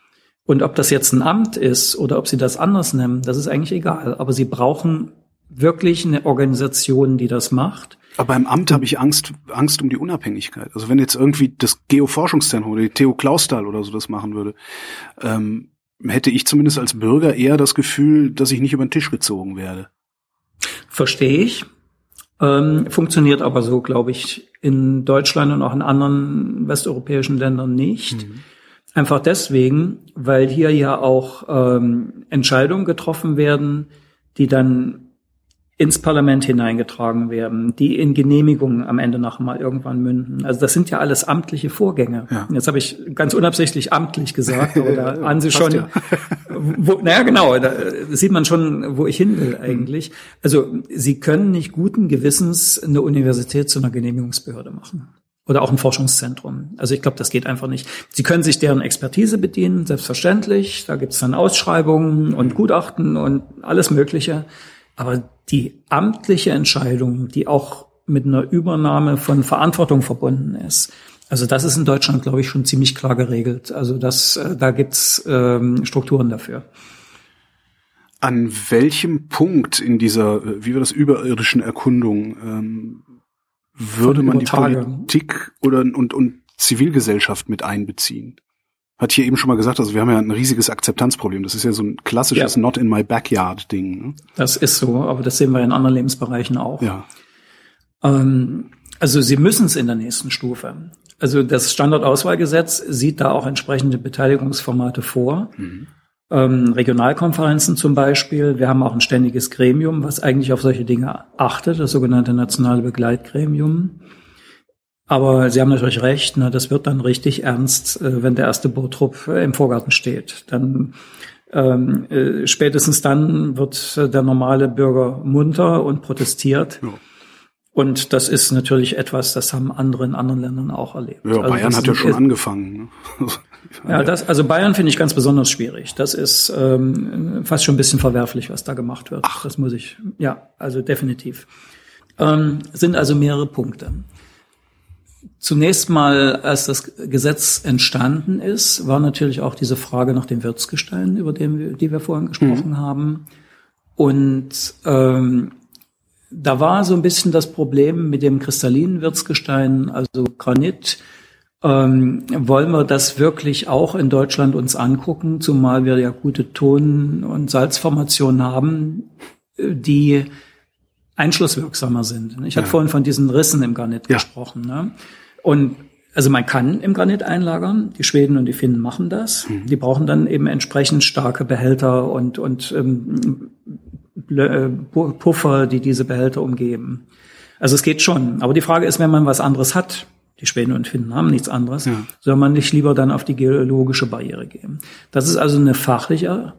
Und ob das jetzt ein Amt ist oder ob sie das anders nennen, das ist eigentlich egal. Aber sie brauchen wirklich eine Organisation, die das macht. Aber beim Amt habe ich Angst, Angst um die Unabhängigkeit. Also wenn jetzt irgendwie das Geoforschungszentrum oder die Theo Klausthal oder so das machen würde, ähm, hätte ich zumindest als Bürger eher das Gefühl, dass ich nicht über den Tisch gezogen werde. Verstehe ich. Ähm, funktioniert aber so, glaube ich, in Deutschland und auch in anderen westeuropäischen Ländern nicht. Einfach deswegen, weil hier ja auch ähm, Entscheidungen getroffen werden, die dann ins Parlament hineingetragen werden, die in Genehmigungen am Ende noch mal irgendwann münden. Also das sind ja alles amtliche Vorgänge. Ja. Jetzt habe ich ganz unabsichtlich amtlich gesagt, aber da [LAUGHS] an Sie schon, ja. [LAUGHS] wo, naja genau, da sieht man schon, wo ich hin will eigentlich. Also Sie können nicht guten Gewissens eine Universität zu einer Genehmigungsbehörde machen. Oder auch ein Forschungszentrum. Also ich glaube, das geht einfach nicht. Sie können sich deren Expertise bedienen, selbstverständlich. Da gibt es dann Ausschreibungen und Gutachten und alles Mögliche. Aber die amtliche Entscheidung, die auch mit einer Übernahme von Verantwortung verbunden ist, also das ist in Deutschland, glaube ich, schon ziemlich klar geregelt. Also das, äh, da gibt's ähm, Strukturen dafür. An welchem Punkt in dieser, äh, wie war das, überirdischen Erkundung ähm, würde man die Übertage. Politik oder und, und Zivilgesellschaft mit einbeziehen? Hat hier eben schon mal gesagt, also wir haben ja ein riesiges Akzeptanzproblem. Das ist ja so ein klassisches Ja. Not in my backyard Ding. Ne? Das ist so, aber das sehen wir in anderen Lebensbereichen auch. Ja. Ähm, also Sie müssen es in der nächsten Stufe. Also das Standortauswahlgesetz sieht da auch entsprechende Beteiligungsformate vor. Ähm, Regionalkonferenzen zum Beispiel. Wir haben auch ein ständiges Gremium, was eigentlich auf solche Dinge achtet, das sogenannte nationale Begleitgremium. Aber Sie haben natürlich recht, ne, das wird dann richtig ernst, äh, wenn der erste Bootrupp äh, im Vorgarten steht. Dann ähm, äh, spätestens dann wird äh, der normale Bürger munter und protestiert. Ja. Und das ist natürlich etwas, das haben andere in anderen Ländern auch erlebt. Ja, also Bayern hat ja schon angefangen. Ne? Ja, das, also Bayern finde ich ganz besonders schwierig. Das ist ähm, fast schon ein bisschen verwerflich, was da gemacht wird. Ach. Das muss ich, ja, also definitiv. Ähm, sind also mehrere Punkte. Zunächst mal, als das Gesetz entstanden ist, war natürlich auch diese Frage nach dem Wirtsgestein, über den wir, die wir vorhin gesprochen mhm. haben. Und ähm, da war so ein bisschen das Problem mit dem kristallinen Wirtsgestein, also Granit. Ähm, wollen wir das wirklich auch in Deutschland uns angucken, zumal wir ja gute Ton- und Salzformationen haben, die einschlusswirksamer sind. Ich ja. hatte vorhin von diesen Rissen im Granit ja. gesprochen. Ne? Und also man kann im Granit einlagern. Die Schweden und die Finnen machen das. Mhm. Die brauchen dann eben entsprechend starke Behälter und, und ähm, äh, Puffer, die diese Behälter umgeben. Also es geht schon. Aber die Frage ist, wenn man was anderes hat, die Schweden und Finnen haben nichts anderes, ja. soll man nicht lieber dann auf die geologische Barriere gehen. Das ist also eine fachliche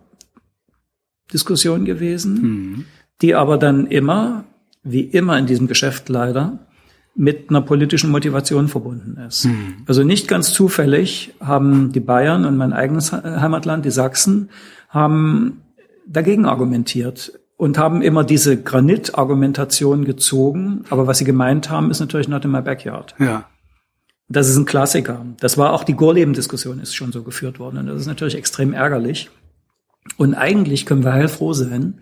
Diskussion gewesen, mhm. die aber dann immer, wie immer in diesem Geschäft leider, mit einer politischen Motivation verbunden ist. Mhm. Also nicht ganz zufällig haben die Bayern und mein eigenes Heimatland, die Sachsen, haben dagegen argumentiert und haben immer diese Granit-Argumentation gezogen. Aber was sie gemeint haben, ist natürlich not in my backyard. Ja. Das ist ein Klassiker. Das war auch die Gorleben-Diskussion ist schon so geführt worden. Und das ist natürlich extrem ärgerlich. Und eigentlich können wir heilfroh sein,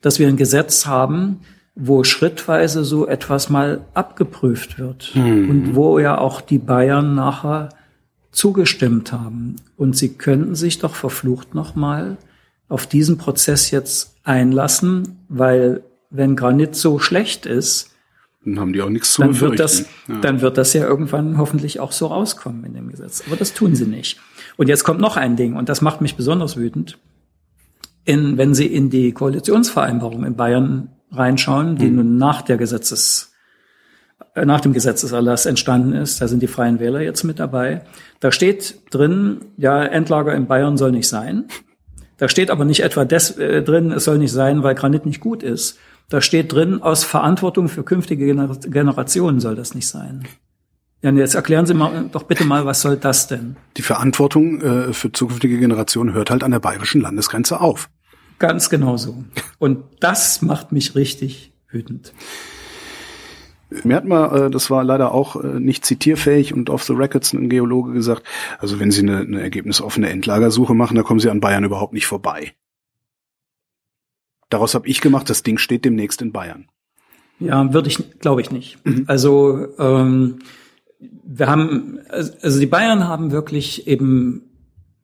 dass wir ein Gesetz haben, wo schrittweise so etwas mal abgeprüft wird mhm. und wo ja auch die Bayern nachher zugestimmt haben. Und sie könnten sich doch verflucht nochmal auf diesen Prozess jetzt einlassen, weil wenn Granit so schlecht ist, dann haben die auch nichts zu dann wird das, ja. dann wird das ja irgendwann hoffentlich auch so rauskommen in dem Gesetz. Aber das tun sie nicht. Und jetzt kommt noch ein Ding, und das macht mich besonders wütend. In, wenn Sie in die Koalitionsvereinbarung in Bayern reinschauen, die hm. nun nach der Gesetzes, äh, nach dem Gesetzeserlass entstanden ist, da sind die Freien Wähler jetzt mit dabei. Da steht drin, ja, Endlager in Bayern soll nicht sein. Da steht aber nicht etwa des, äh, drin, es soll nicht sein, weil Granit nicht gut ist. Da steht drin, aus Verantwortung für künftige Gener Generationen soll das nicht sein. Ja, jetzt erklären Sie mal doch bitte mal, was soll das denn? Die Verantwortung äh, für zukünftige Generationen hört halt an der bayerischen Landesgrenze auf. Ganz genau so. Und das macht mich richtig wütend. Mir hat mal, äh, das war leider auch äh, nicht zitierfähig und off the records ein Geologe gesagt, also wenn Sie eine, eine ergebnisoffene Endlagersuche machen, da kommen Sie an Bayern überhaupt nicht vorbei. Daraus habe ich gemacht, das Ding steht demnächst in Bayern. Ja, würde ich, glaube ich nicht. Mhm. Also ähm, wir haben, also die Bayern haben wirklich eben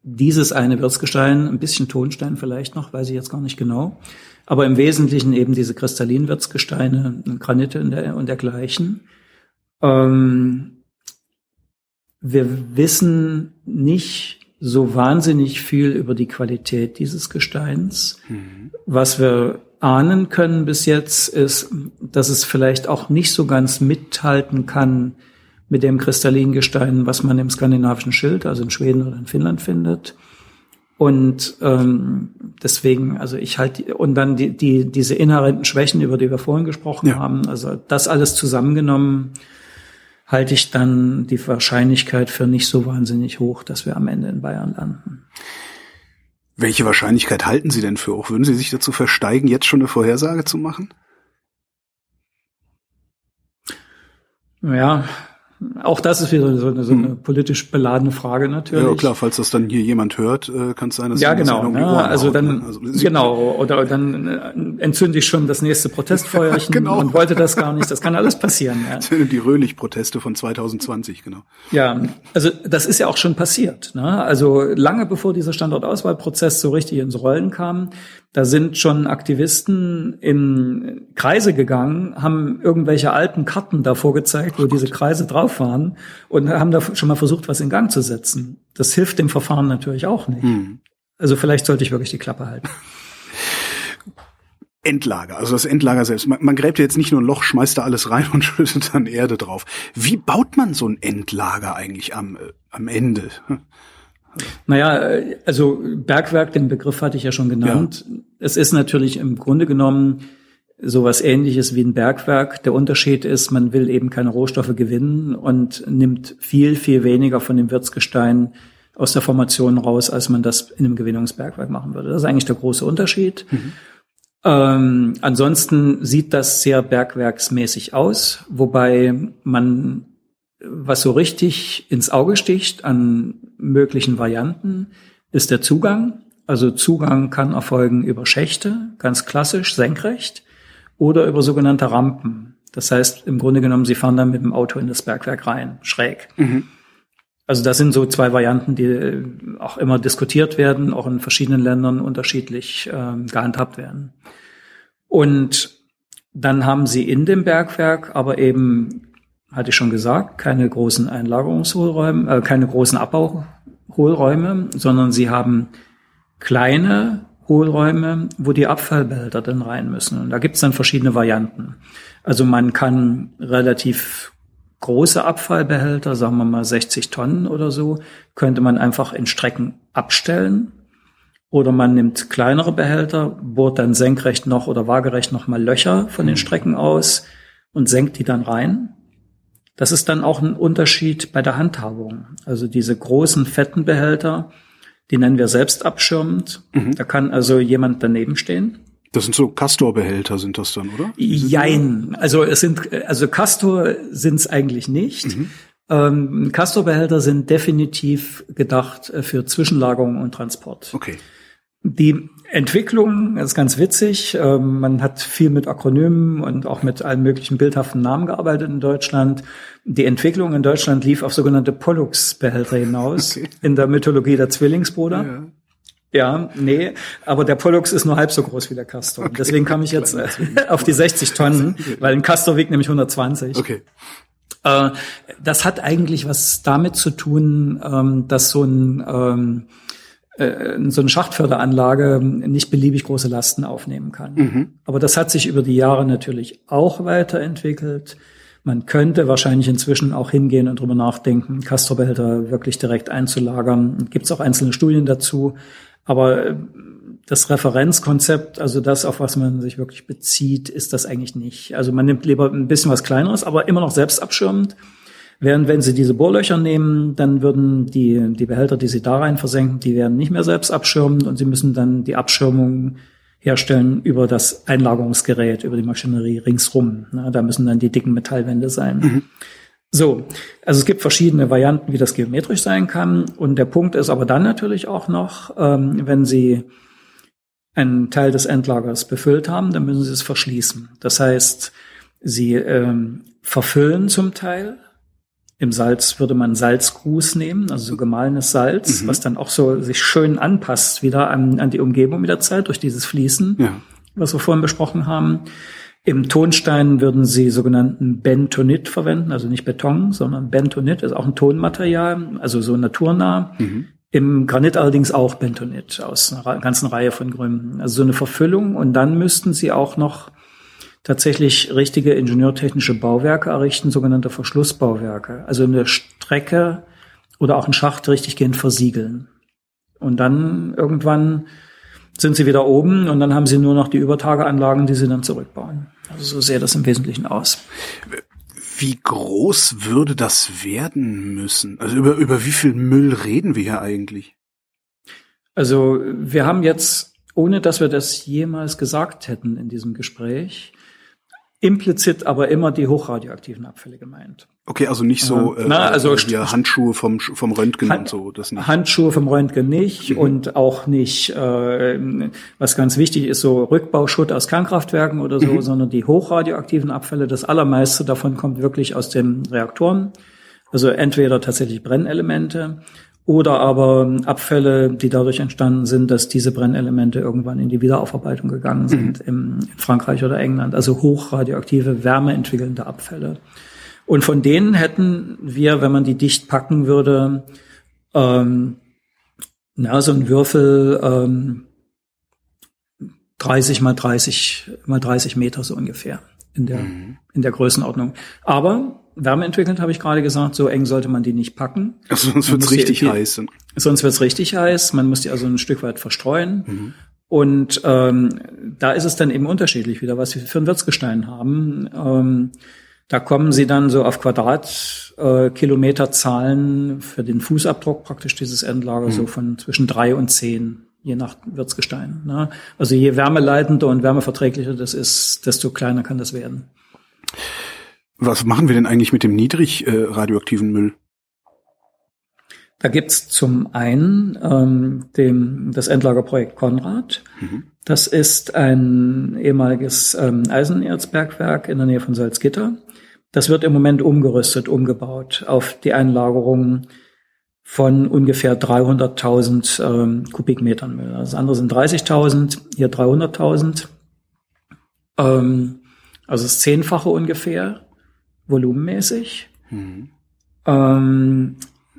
dieses eine Wirtsgestein, ein bisschen Tonstein vielleicht noch, weiß ich jetzt gar nicht genau. Aber im Wesentlichen eben diese Kristallinwirtsgesteine, Granite und, der, und dergleichen. Ähm, wir wissen nicht so wahnsinnig viel über die Qualität dieses Gesteins. Mhm. Was wir ahnen können bis jetzt ist, dass es vielleicht auch nicht so ganz mithalten kann mit dem Kristallingestein, was man im skandinavischen Schild, also in Schweden oder in Finnland findet. Und ähm, deswegen, also ich halte und dann die, die diese inhärenten Schwächen, über die wir vorhin gesprochen ja. haben, also das alles zusammengenommen, halte ich dann die Wahrscheinlichkeit für nicht so wahnsinnig hoch, dass wir am Ende in Bayern landen. Welche Wahrscheinlichkeit halten Sie denn für hoch? Würden Sie sich dazu versteigen, jetzt schon eine Vorhersage zu machen? Ja, auch das ist wieder so eine, so eine hm. politisch beladene Frage natürlich. Ja klar, falls das dann hier jemand hört, äh, kann es sein, dass ja genau, ja, also haut, dann ne? also, genau oder dann äh, entzünde ich schon das nächste Protestfeuerchen [LAUGHS] genau. und wollte das gar nicht. Das kann alles passieren. Ja. Die Röhlich-Proteste von 2020 genau. Ja, also das ist ja auch schon passiert. Ne? Also lange bevor dieser Standortauswahlprozess so richtig ins Rollen kam, da sind schon Aktivisten in Kreise gegangen, haben irgendwelche alten Karten davor gezeigt, wo diese Kreise drauf waren und haben da schon mal versucht, was in Gang zu setzen. Das hilft dem Verfahren natürlich auch nicht. Hm. Also vielleicht sollte ich wirklich die Klappe halten. [LAUGHS] Endlager, also das Endlager selbst. Man, man gräbt ja jetzt nicht nur ein Loch, schmeißt da alles rein [LAUGHS] und schüttet dann Erde drauf. Wie baut man so ein Endlager eigentlich am, äh, am Ende? Naja, also Bergwerk, den Begriff hatte ich ja schon genannt. Ja. Es ist natürlich im Grunde genommen sowas ähnliches wie ein Bergwerk. Der Unterschied ist, man will eben keine Rohstoffe gewinnen und nimmt viel, viel weniger von dem Wirtsgestein aus der Formation raus, als man das in einem Gewinnungsbergwerk machen würde. Das ist eigentlich der große Unterschied. Mhm. Ähm, ansonsten sieht das sehr bergwerksmäßig aus, wobei man, was so richtig ins Auge sticht an möglichen Varianten, ist der Zugang. Also Zugang kann erfolgen über Schächte, ganz klassisch, senkrecht, oder über sogenannte Rampen. Das heißt, im Grunde genommen, Sie fahren dann mit dem Auto in das Bergwerk rein, schräg. Mhm. Also das sind so zwei Varianten, die auch immer diskutiert werden, auch in verschiedenen Ländern unterschiedlich äh, gehandhabt werden. Und dann haben sie in dem Bergwerk aber eben, hatte ich schon gesagt, keine großen Einlagerungshohlräume, äh, keine großen Abbauhohlräume, sondern sie haben kleine Hohlräume, wo die Abfallbehälter dann rein müssen. Und da gibt es dann verschiedene Varianten. Also man kann relativ große Abfallbehälter, sagen wir mal 60 Tonnen oder so, könnte man einfach in Strecken abstellen oder man nimmt kleinere Behälter, bohrt dann senkrecht noch oder waagerecht noch mal Löcher von den mhm. Strecken aus und senkt die dann rein. Das ist dann auch ein Unterschied bei der Handhabung. Also diese großen fetten Behälter, die nennen wir selbst abschirmend. Mhm. Da kann also jemand daneben stehen. Das sind so Castor-Behälter, sind das dann, oder? Jein. Also es sind, also Castor sind es eigentlich nicht. Mhm. Ähm, Castor-Behälter sind definitiv gedacht äh, für Zwischenlagerung und Transport. Okay. Die Entwicklung ist ganz witzig. Ähm, man hat viel mit Akronymen und auch mit allen möglichen bildhaften Namen gearbeitet in Deutschland. Die Entwicklung in Deutschland lief auf sogenannte Pollux-Behälter hinaus okay. in der Mythologie der Zwillingsbruder. Ja. Ja, nee, aber der Pollux ist nur halb so groß wie der Castor. Okay. Deswegen kam ich jetzt äh, auf die 60 Tonnen, weil ein Castor wiegt nämlich 120. Okay. Äh, das hat eigentlich was damit zu tun, ähm, dass so ein ähm, äh, so eine Schachtförderanlage nicht beliebig große Lasten aufnehmen kann. Mhm. Aber das hat sich über die Jahre natürlich auch weiterentwickelt. Man könnte wahrscheinlich inzwischen auch hingehen und drüber nachdenken, Castrorbehälter wirklich direkt einzulagern. Gibt es auch einzelne Studien dazu. Aber äh, das Referenzkonzept, also das, auf was man sich wirklich bezieht, ist das eigentlich nicht. Also man nimmt lieber ein bisschen was Kleineres, aber immer noch selbst abschirmend Während wenn Sie diese Bohrlöcher nehmen, dann würden die, die Behälter, die Sie da rein versenken, die werden nicht mehr selbst abschirmen und Sie müssen dann die Abschirmung herstellen über das Einlagerungsgerät, über die Maschinerie ringsrum. Da müssen dann die dicken Metallwände sein. Mhm. So, also es gibt verschiedene Varianten, wie das geometrisch sein kann. Und der Punkt ist aber dann natürlich auch noch, ähm, wenn Sie einen Teil des Endlagers befüllt haben, dann müssen Sie es verschließen. Das heißt, Sie ähm, verfüllen zum Teil im Salz würde man Salzgrus nehmen, also so gemahlenes Salz, mhm. was dann auch so sich schön anpasst wieder an, an die Umgebung mit der Zeit durch dieses Fließen, ja. was wir vorhin besprochen haben. Im Tonstein würden sie sogenannten Bentonit verwenden, also nicht Beton, sondern Bentonit ist auch ein Tonmaterial, also so naturnah. Mhm. Im Granit allerdings auch Bentonit aus einer ganzen Reihe von Gründen. Also so eine Verfüllung und dann müssten sie auch noch tatsächlich richtige ingenieurtechnische Bauwerke errichten, sogenannte Verschlussbauwerke. Also eine Strecke oder auch einen Schacht richtiggehend versiegeln. Und dann irgendwann sind sie wieder oben und dann haben sie nur noch die Übertageanlagen, die sie dann zurückbauen. Also so sähe das im Wesentlichen aus. Wie groß würde das werden müssen? Also über, über wie viel Müll reden wir hier eigentlich? Also wir haben jetzt, ohne dass wir das jemals gesagt hätten in diesem Gespräch, implizit aber immer die hochradioaktiven Abfälle gemeint. Okay, also nicht so äh, Na, also wie Handschuhe vom vom Röntgen Hand, und so, das nicht. Handschuhe vom Röntgen nicht mhm. und auch nicht, äh, was ganz wichtig ist, so Rückbauschutt aus Kernkraftwerken oder so, mhm. sondern die hochradioaktiven Abfälle. Das allermeiste davon kommt wirklich aus den Reaktoren. Also entweder tatsächlich Brennelemente oder aber Abfälle, die dadurch entstanden sind, dass diese Brennelemente irgendwann in die Wiederaufarbeitung gegangen sind mhm. in Frankreich oder England, also hochradioaktive, wärmeentwickelnde Abfälle. Und von denen hätten wir, wenn man die dicht packen würde, ähm, na, so ein Würfel ähm, 30 mal 30 mal 30 Meter so ungefähr in der, mhm. in der Größenordnung. Aber wärmeentwickelnd, habe ich gerade gesagt, so eng sollte man die nicht packen. Also sonst wird's richtig die, heiß. Sonst wird's richtig heiß. Man muss die also ein Stück weit verstreuen. Mhm. Und ähm, da ist es dann eben unterschiedlich wieder, was sie für ein Wirtsgestein haben. Ähm, da kommen sie dann so auf Quadratkilometerzahlen äh, für den Fußabdruck praktisch dieses Endlager mhm. so von zwischen drei und zehn, je nach Wirtsgestein. Ne? Also je wärmeleitender und wärmeverträglicher das ist, desto kleiner kann das werden. Was machen wir denn eigentlich mit dem niedrig äh, radioaktiven Müll? Da gibt's zum einen ähm, dem, das Endlagerprojekt Konrad. Mhm. Das ist ein ehemaliges ähm, Eisenerzbergwerk in der Nähe von Salzgitter. Das wird im Moment umgerüstet, umgebaut auf die Einlagerung von ungefähr 300.000 ähm, Kubikmetern Müll. Das andere sind 30.000, hier 300.000. Ähm, also das Zehnfache ungefähr, volumenmäßig. Mhm. Ähm,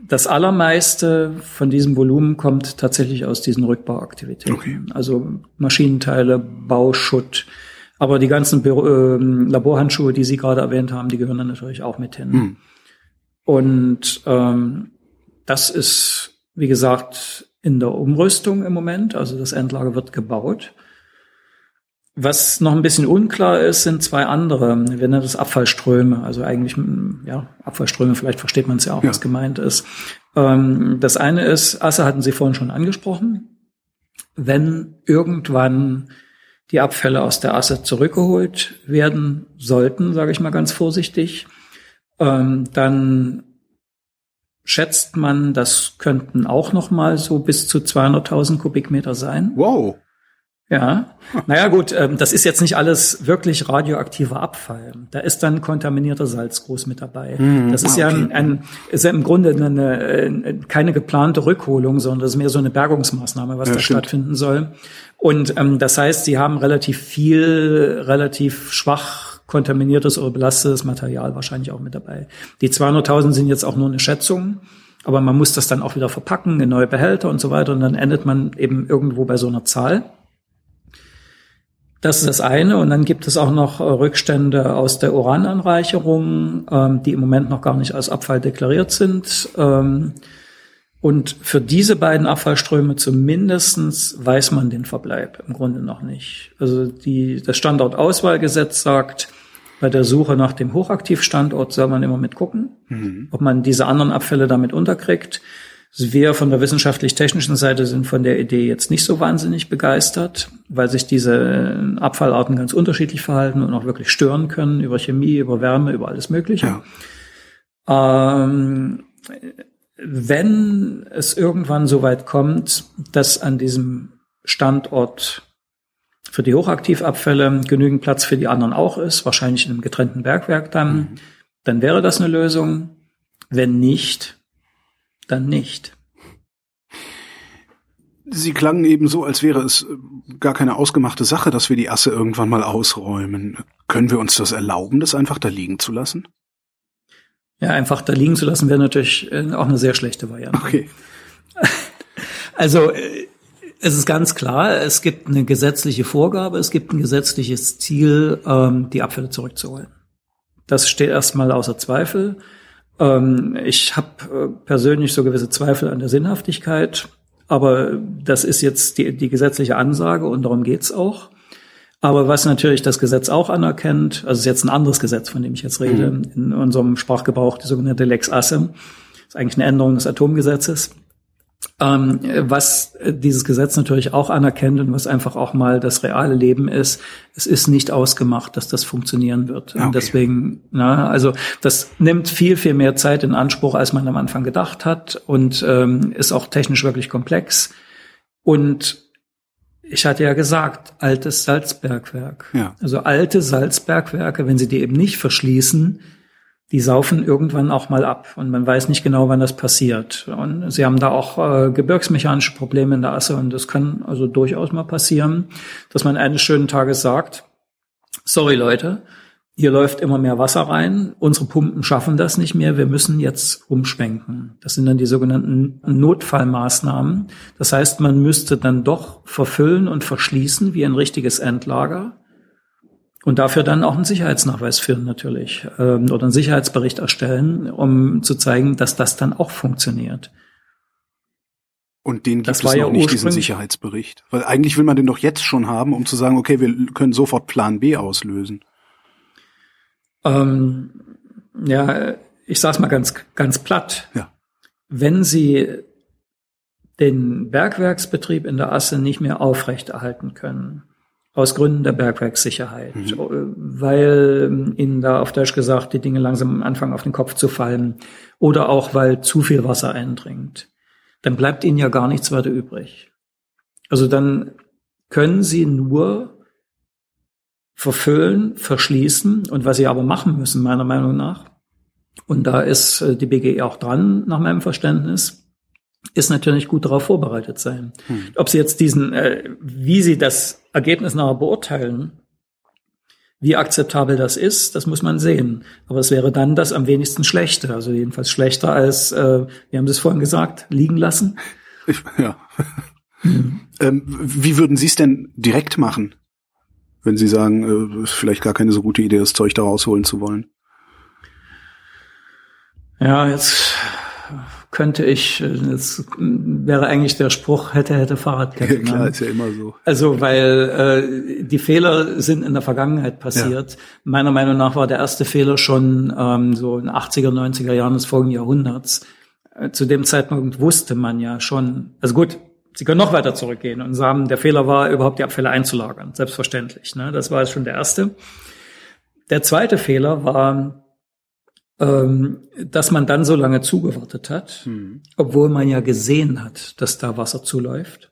das allermeiste von diesem Volumen kommt tatsächlich aus diesen Rückbauaktivitäten. Okay. Also Maschinenteile, Bauschutt. Aber die ganzen Büro, äh, Laborhandschuhe, die Sie gerade erwähnt haben, die gehören dann natürlich auch mit hin. Hm. Und ähm, das ist, wie gesagt, in der Umrüstung im Moment. Also das Endlager wird gebaut. Was noch ein bisschen unklar ist, sind zwei andere. Wir nennen das Abfallströme. Also eigentlich, ja, Abfallströme, vielleicht versteht man es ja auch, ja. was gemeint ist. Ähm, das eine ist, Asse hatten Sie vorhin schon angesprochen. Wenn irgendwann die Abfälle aus der Asse zurückgeholt werden sollten, sage ich mal ganz vorsichtig, ähm, dann schätzt man, das könnten auch noch mal so bis zu 200.000 Kubikmeter sein. Wow. Ja, naja gut, ähm, das ist jetzt nicht alles wirklich radioaktiver Abfall. Da ist dann kontaminierter Salz groß mit dabei. Mhm, das ist okay. ja ein, ein, ist ja im Grunde eine, äh, keine geplante Rückholung, sondern das ist mehr so eine Bergungsmaßnahme, was ja, da stimmt. stattfinden soll. Und ähm, das heißt, sie haben relativ viel, relativ schwach kontaminiertes oder belastetes Material wahrscheinlich auch mit dabei. Die 200.000 sind jetzt auch nur eine Schätzung. Aber man muss das dann auch wieder verpacken in neue Behälter und so weiter. Und dann endet man eben irgendwo bei so einer Zahl. Das ist das eine. Und dann gibt es auch noch äh, Rückstände aus der Urananreicherung, ähm, die im Moment noch gar nicht als Abfall deklariert sind. Ähm, und für diese beiden Abfallströme zumindestens weiß man den Verbleib im Grunde noch nicht. Also die, das Standortauswahlgesetz sagt, bei der Suche nach dem Hochaktivstandort soll man immer mit gucken, mhm. ob man diese anderen Abfälle damit unterkriegt. Wir von der wissenschaftlich-technischen Seite sind von der Idee jetzt nicht so wahnsinnig begeistert, weil sich diese Abfallarten ganz unterschiedlich verhalten und auch wirklich stören können über Chemie, über Wärme, über alles Mögliche. Ja. Ähm, wenn es irgendwann so weit kommt, dass an diesem Standort für die Hochaktivabfälle genügend Platz für die anderen auch ist, wahrscheinlich in einem getrennten Bergwerk dann, mhm. dann wäre das eine Lösung. Wenn nicht, dann nicht. Sie klangen eben so, als wäre es gar keine ausgemachte Sache, dass wir die Asse irgendwann mal ausräumen. Können wir uns das erlauben, das einfach da liegen zu lassen? Ja, einfach da liegen zu lassen wäre natürlich äh, auch eine sehr schlechte Variante. Okay. [LAUGHS] Also äh, es ist ganz klar, es gibt eine gesetzliche Vorgabe, es gibt ein gesetzliches Ziel, ähm, die Abfälle zurückzuholen. Das steht erstmal außer Zweifel. Ähm, ich habe äh, persönlich so gewisse Zweifel an der Sinnhaftigkeit, aber das ist jetzt die, die gesetzliche Ansage und darum geht's auch. Aber was natürlich das Gesetz auch anerkennt, also es ist jetzt ein anderes Gesetz, von dem ich jetzt rede, mhm. in unserem Sprachgebrauch, die sogenannte Lex Asse, ist eigentlich eine Änderung des Atomgesetzes. Ähm, was dieses Gesetz natürlich auch anerkennt und was einfach auch mal das reale Leben ist, es ist nicht ausgemacht, dass das funktionieren wird. Okay. Und deswegen, na, also das nimmt viel, viel mehr Zeit in Anspruch, als man am Anfang gedacht hat und ähm, ist auch technisch wirklich komplex. Und ich hatte ja gesagt, altes Salzbergwerk. Ja. Also alte Salzbergwerke, wenn sie die eben nicht verschließen, die saufen irgendwann auch mal ab und man weiß nicht genau, wann das passiert. Und sie haben da auch äh, gebirgsmechanische Probleme in der Asse und das kann also durchaus mal passieren, dass man eines schönen Tages sagt, sorry Leute, hier läuft immer mehr Wasser rein, unsere Pumpen schaffen das nicht mehr, wir müssen jetzt umschwenken. Das sind dann die sogenannten Notfallmaßnahmen. Das heißt, man müsste dann doch verfüllen und verschließen wie ein richtiges Endlager und dafür dann auch einen Sicherheitsnachweis führen natürlich ähm, oder einen Sicherheitsbericht erstellen, um zu zeigen, dass das dann auch funktioniert. Und den gibt Das es war noch ja nicht, diesen Sicherheitsbericht. Weil eigentlich will man den doch jetzt schon haben, um zu sagen, okay, wir können sofort Plan B auslösen. Ähm, ja, ich sag's mal ganz, ganz platt. Ja. Wenn Sie den Bergwerksbetrieb in der Asse nicht mehr aufrechterhalten können, aus Gründen der Bergwerkssicherheit, Mhm. äh, weil Ihnen da auf Deutsch gesagt die Dinge langsam anfangen auf den Kopf zu fallen oder auch weil zu viel Wasser eindringt, dann bleibt Ihnen ja gar nichts weiter übrig. Also dann können Sie nur verfüllen, verschließen und was Sie aber machen müssen, meiner Meinung nach, und da ist äh, die BGE auch dran, nach meinem Verständnis, ist natürlich gut darauf vorbereitet sein. Ob Sie jetzt diesen, äh, wie Sie das Ergebnis nachher beurteilen, wie akzeptabel das ist, das muss man sehen. Aber es wäre dann das am wenigsten schlechte, also jedenfalls schlechter als, äh, wir haben es vorhin gesagt, liegen lassen. Ich, ja. [LAUGHS] ähm, wie würden Sie es denn direkt machen, wenn Sie sagen, äh, ist vielleicht gar keine so gute Idee, das Zeug da rausholen zu wollen? Ja, jetzt könnte ich, äh, jetzt wäre eigentlich der Spruch, hätte, hätte Fahrradkette. Ja, klar, ne? ist ja immer so. Also, weil äh, die Fehler sind in der Vergangenheit passiert. Meiner Meinung nach war der erste Fehler schon ähm, so in den 80er, 90er Jahren des folgenden Jahrhunderts. Äh, zu dem Zeitpunkt wusste man ja schon, also gut, Sie können noch weiter zurückgehen und sagen, der Fehler war, überhaupt die Abfälle einzulagern. Selbstverständlich. Ne? Das war jetzt schon der erste. Der zweite Fehler war, ähm, dass man dann so lange zugewartet hat, obwohl man ja gesehen hat, dass da Wasser zuläuft.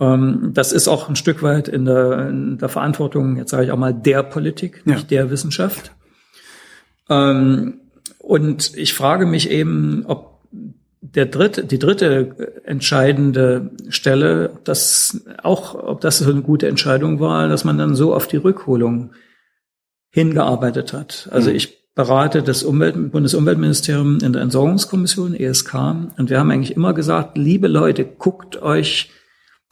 Ähm, das ist auch ein Stück weit in der, in der Verantwortung, jetzt sage ich auch mal, der Politik, Ja. nicht der Wissenschaft. Ähm, und ich frage mich eben, ob der dritte, die dritte entscheidende Stelle, ob das auch, ob das so eine gute Entscheidung war, dass man dann so auf die Rückholung hingearbeitet hat. Also Mhm. ich berate das Umwelt, Bundesumweltministerium in der Entsorgungskommission, ESK, und wir haben eigentlich immer gesagt, liebe Leute, guckt euch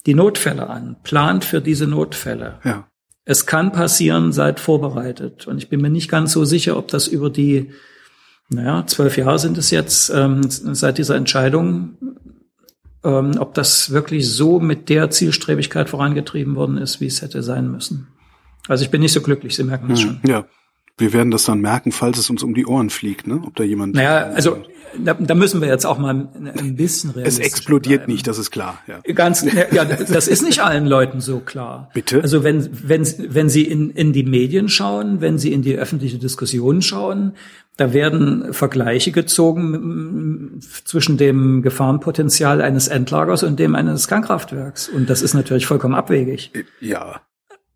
die Notfälle an, plant für diese Notfälle. Ja. Es kann passieren, seid vorbereitet. Und ich bin mir nicht ganz so sicher, ob das über die, naja, zwölf Jahre sind es jetzt, ähm, seit dieser Entscheidung, ähm, ob das wirklich so mit der Zielstrebigkeit vorangetrieben worden ist, wie es hätte sein müssen. Also ich bin nicht so glücklich, Sie merken das schon. Ja. Wir werden das dann merken, falls es uns um die Ohren fliegt, ne? Ob da jemand. Naja, also da, da müssen wir jetzt auch mal ein bisschen es explodiert bleiben. nicht, das ist klar. Ja. Ganz, [LAUGHS] ja, das ist nicht allen Leuten so klar. Bitte? Also wenn, wenn, wenn Sie in, in die Medien schauen, wenn Sie in die öffentliche Diskussion schauen, da werden Vergleiche gezogen zwischen dem Gefahrenpotenzial eines Endlagers und dem eines Kernkraftwerks. Und das ist natürlich vollkommen abwegig. Ja.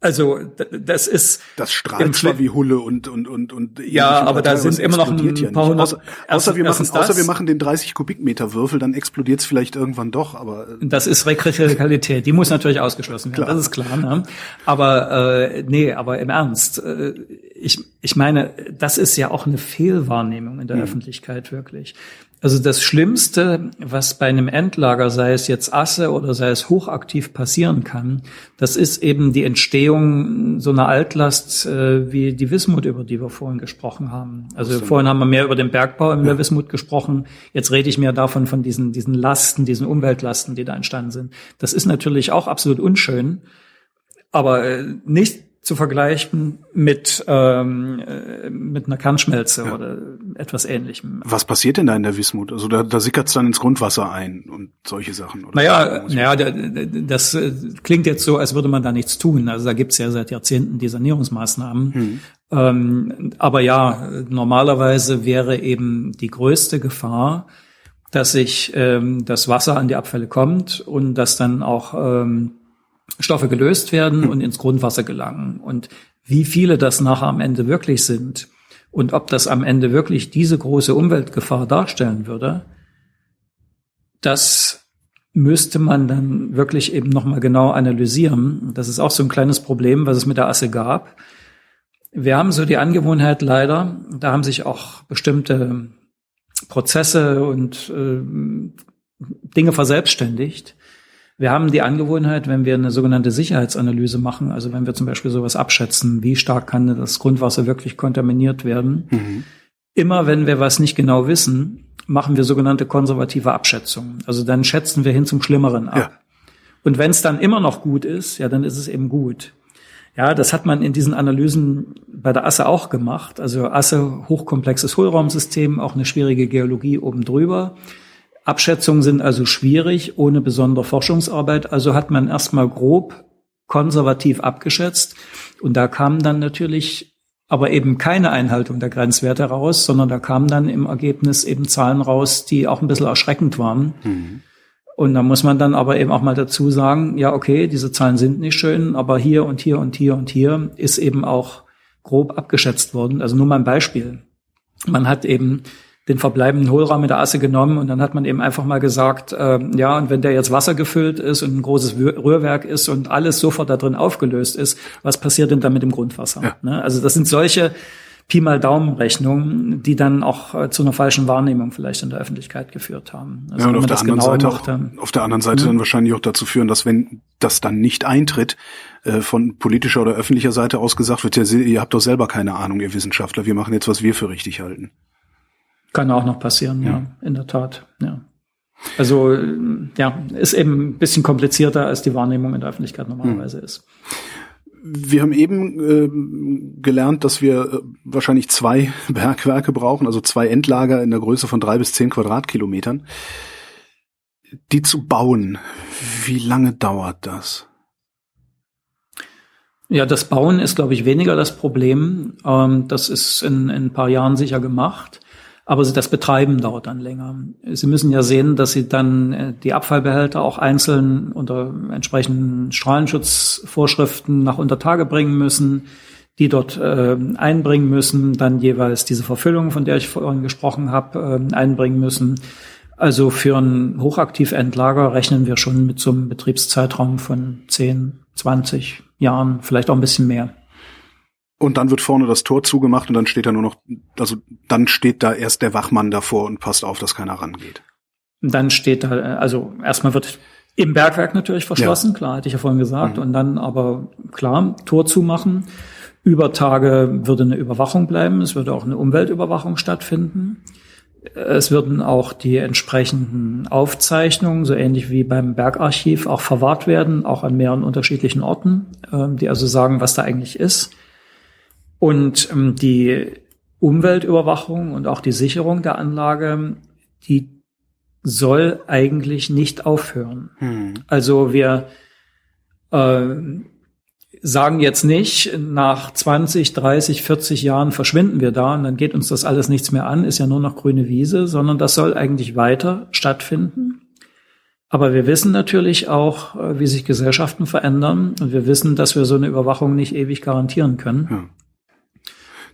Also das ist Das strahlt zwar wie Hulle und und und und Ja, aber da sind immer noch ein ja paar hundert- Außer, außer wir machen, außer wir machen den 30 Kubikmeter Würfel, dann explodiert es vielleicht irgendwann doch. Aber äh, Das ist Rekreativität, die muss natürlich ausgeschlossen werden, Klar. das ist klar. Ne? Aber äh, nee, aber im Ernst, äh, ich, ich meine, das ist ja auch eine Fehlwahrnehmung in der Öffentlichkeit wirklich. Also das Schlimmste, was bei einem Endlager, sei es jetzt Asse oder sei es hochaktiv passieren kann, das ist eben die Entstehung so einer Altlast äh, wie die Wismut, über die wir vorhin gesprochen haben. Also vorhin haben wir mehr über den Bergbau in der Wismut gesprochen. Jetzt rede ich mehr davon, von diesen, diesen Lasten, diesen Umweltlasten, die da entstanden sind. Das ist natürlich auch absolut unschön, aber äh, nicht zu vergleichen mit, ähm, äh, mit einer Kernschmelze oder etwas ähnlichem. was passiert denn da in der Wismut? Also da, da sickert es dann ins Grundwasser ein und solche Sachen. Oder Naja, naja, da- da- das äh, klingt jetzt so, als würde man da nichts tun. Also da gibt's ja seit Jahrzehnten die Sanierungsmaßnahmen. Ähm, aber ja, normalerweise wäre eben die größte Gefahr, dass sich ähm, das Wasser an die Abfälle kommt und dass dann auch ähm, Stoffe gelöst werden und ins Grundwasser gelangen. Und wie viele das nachher am Ende wirklich sind und ob das am Ende wirklich diese große Umweltgefahr darstellen würde, das müsste man dann wirklich eben nochmal genau analysieren. Das ist auch so ein kleines Problem, was es mit der Asse gab. Wir haben so die Angewohnheit leider, da haben sich auch bestimmte Prozesse und äh, Dinge verselbstständigt. Wir haben die Angewohnheit, wenn wir eine sogenannte Sicherheitsanalyse machen, also wenn wir zum Beispiel sowas abschätzen, wie stark kann das Grundwasser wirklich kontaminiert werden, immer wenn wir was nicht genau wissen, machen wir sogenannte konservative Abschätzungen. Also dann schätzen wir hin zum Schlimmeren ab. Ja. Und wenn es dann immer noch gut ist, ja, dann ist es eben gut. Ja, das hat man in diesen Analysen bei der Asse auch gemacht. Also Asse, hochkomplexes Hohlraumsystem, auch eine schwierige Geologie oben drüber. Abschätzungen sind also schwierig, ohne besondere Forschungsarbeit. Also hat man erstmal grob konservativ abgeschätzt. Und da kam dann natürlich aber eben keine Einhaltung der Grenzwerte raus, sondern da kamen dann im Ergebnis eben Zahlen raus, die auch ein bisschen erschreckend waren. Mhm. Und da muss man dann aber eben auch mal dazu sagen, ja, okay, diese Zahlen sind nicht schön, aber hier und hier und hier und hier ist eben auch grob abgeschätzt worden. Also nur mal ein Beispiel. Man hat eben den verbleibenden Hohlraum in der Asse genommen und dann hat man eben einfach mal gesagt, äh, ja, und wenn der jetzt wassergefüllt ist und ein großes Rührwerk ist und alles sofort da drin aufgelöst ist, was passiert denn da mit dem Grundwasser? Ja. Ne? Also das sind solche Pi mal Daumenrechnungen, die dann auch äh, zu einer falschen Wahrnehmung vielleicht in der Öffentlichkeit geführt haben. Also ja, und auf der, anderen Seite macht, auch, auf der anderen Seite ja. dann wahrscheinlich auch dazu führen, dass wenn das dann nicht eintritt, äh, von politischer oder öffentlicher Seite aus gesagt wird, ja, ihr habt doch selber keine Ahnung, ihr Wissenschaftler, wir machen jetzt, was wir für richtig halten. Kann auch noch passieren, ja, ja in der Tat, ja. Also ja, ist eben ein bisschen komplizierter, als die Wahrnehmung in der Öffentlichkeit normalerweise hm. ist. Wir haben eben äh, gelernt, dass wir äh, wahrscheinlich zwei [LAUGHS] Bergwerke brauchen, also zwei Endlager in der Größe von drei bis zehn Quadratkilometern. Die zu bauen, wie lange dauert das? Ja, das Bauen ist, glaube ich, weniger das Problem. Ähm, das ist in, in ein paar Jahren sicher gemacht. Aber das Betreiben dauert dann länger. Sie müssen ja sehen, dass Sie dann äh, die Abfallbehälter auch einzeln unter entsprechenden Strahlenschutzvorschriften nach unter Tage bringen müssen, die dort äh, einbringen müssen, dann jeweils diese Verfüllung, von der ich vorhin gesprochen habe, äh, einbringen müssen. Also für ein Hochaktivendlager rechnen wir schon mit so einem Betriebszeitraum von 10, 20 Jahren, vielleicht auch ein bisschen mehr. Und dann wird vorne das Tor zugemacht und dann steht da nur noch, also dann steht da erst der Wachmann davor und passt auf, dass keiner rangeht. Dann steht da, also erstmal wird im Bergwerk natürlich verschlossen, ja. klar, hatte ich ja vorhin gesagt, mhm. und dann aber klar, Tor zumachen. Über Tage würde eine Überwachung bleiben, es würde auch eine Umweltüberwachung stattfinden. Es würden auch die entsprechenden Aufzeichnungen, so ähnlich wie beim Bergarchiv, auch verwahrt werden, auch an mehreren unterschiedlichen Orten, ähm, die also sagen, was da eigentlich ist. Und ähm, die Umweltüberwachung und auch die Sicherung der Anlage, die soll eigentlich nicht aufhören. Hm. Also wir äh, sagen jetzt nicht, nach 20, 30, 40 Jahren verschwinden wir da und dann geht uns das alles nichts mehr an, ist ja nur noch grüne Wiese, sondern das soll eigentlich weiter stattfinden. Aber wir wissen natürlich auch, äh, wie sich Gesellschaften verändern und wir wissen, dass wir so eine Überwachung nicht ewig garantieren können. Ja.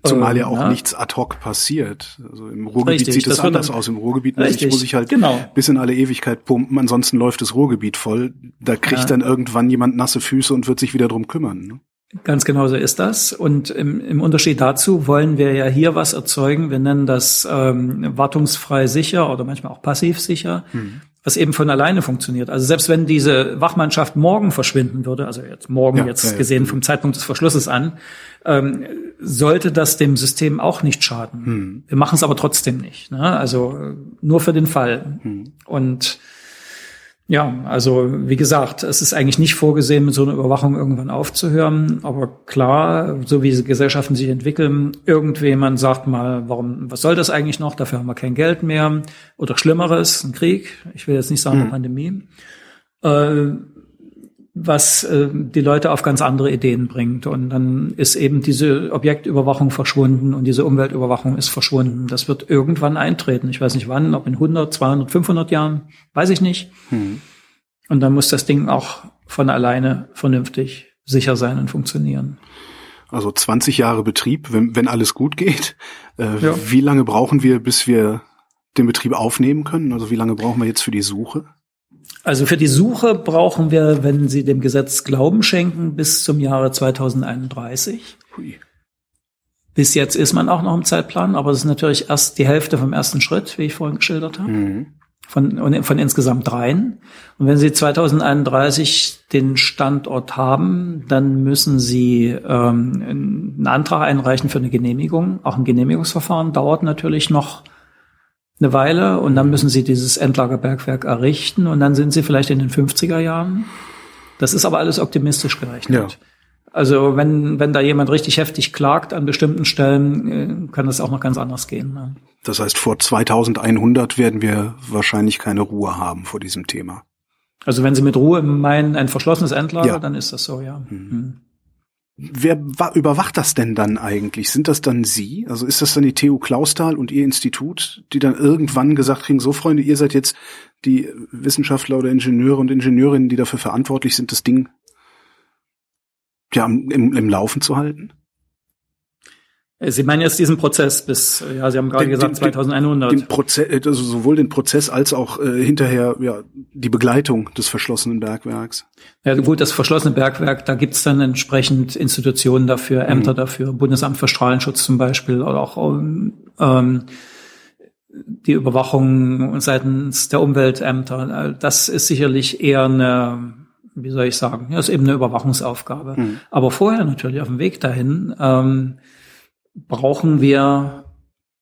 Zumal ja ähm, auch ja. nichts ad hoc passiert. Also im Ruhrgebiet richtig, sieht es anders dann, aus. Im Ruhrgebiet richtig, muss ich halt genau. bis in alle Ewigkeit pumpen, ansonsten läuft das Ruhrgebiet voll. Da kriegt ja. dann irgendwann jemand nasse Füße und wird sich wieder drum kümmern. Ne? Ganz genau so ist das. Und im, im, Unterschied dazu wollen wir ja hier was erzeugen. Wir nennen das ähm, wartungsfrei sicher oder manchmal auch passiv sicher. Hm was eben von alleine funktioniert. Also selbst wenn diese Wachmannschaft morgen verschwinden würde, also jetzt morgen ja, jetzt ja, gesehen vom Zeitpunkt des Verschlusses an, ähm, sollte das dem System auch nicht schaden. Hm. Wir machen es aber trotzdem nicht. Ne? Also äh, nur für den Fall. Hm. Und ja, also wie gesagt, es ist eigentlich nicht vorgesehen, mit so einer Überwachung irgendwann aufzuhören. Aber klar, so wie Gesellschaften sich entwickeln, irgendjemand sagt mal, warum, was soll das eigentlich noch? Dafür haben wir kein Geld mehr. Oder Schlimmeres, ein Krieg. Ich will jetzt nicht sagen, eine hm. Pandemie. Äh, was äh, die Leute auf ganz andere Ideen bringt. Und dann ist eben diese Objektüberwachung verschwunden und diese Umweltüberwachung ist verschwunden. Das wird irgendwann eintreten. Ich weiß nicht wann, ob in 100, 200, 500 Jahren, weiß ich nicht. Hm. Und dann muss das Ding auch von alleine vernünftig sicher sein und funktionieren. Also 20 Jahre Betrieb, wenn, wenn alles gut geht. Äh, ja. Wie lange brauchen wir, bis wir den Betrieb aufnehmen können? Also wie lange brauchen wir jetzt für die Suche? Also für die Suche brauchen wir, wenn Sie dem Gesetz Glauben schenken, bis zum Jahre 2031. Hui. Bis jetzt ist man auch noch im Zeitplan, aber es ist natürlich erst die Hälfte vom ersten Schritt, wie ich vorhin geschildert habe. Mhm. Von, von insgesamt dreien. Und wenn Sie 2031 den Standort haben, dann müssen Sie ähm, einen Antrag einreichen für eine Genehmigung. Auch ein Genehmigungsverfahren dauert natürlich noch eine Weile und dann müssen sie dieses Endlagerbergwerk errichten und dann sind sie vielleicht in den 50er Jahren. Das ist aber alles optimistisch gerechnet. Ja. Also wenn, wenn da jemand richtig heftig klagt an bestimmten Stellen, äh, kann das auch noch ganz anders gehen. Ne? Das heißt, vor 2100 werden wir wahrscheinlich keine Ruhe haben vor diesem Thema. Also wenn Sie mit Ruhe meinen, ein verschlossenes Endlager, ja. dann ist das so, ja. Mhm. mhm. Wer überwacht das denn dann eigentlich? Sind das dann Sie? Also ist das dann die TU Klausthal und Ihr Institut, die dann irgendwann gesagt kriegen, so Freunde, ihr seid jetzt die Wissenschaftler oder Ingenieure und Ingenieurinnen, die dafür verantwortlich sind, das Ding ja, im, im Laufen zu halten? Sie meinen jetzt diesen Prozess bis, ja, Sie haben gerade den, gesagt, den, 2100. Den Prozess, also sowohl den Prozess als auch äh, hinterher ja, die Begleitung des verschlossenen Bergwerks. Ja gut, das verschlossene Bergwerk, da gibt's dann entsprechend Institutionen dafür, Ämter mhm. dafür, Bundesamt für Strahlenschutz zum Beispiel oder auch ähm, die Überwachung seitens der Umweltämter. Das ist sicherlich eher eine wie soll ich sagen, ja, ist eben eine Überwachungsaufgabe. Mhm. Aber vorher natürlich auf dem Weg dahin ähm, brauchen wir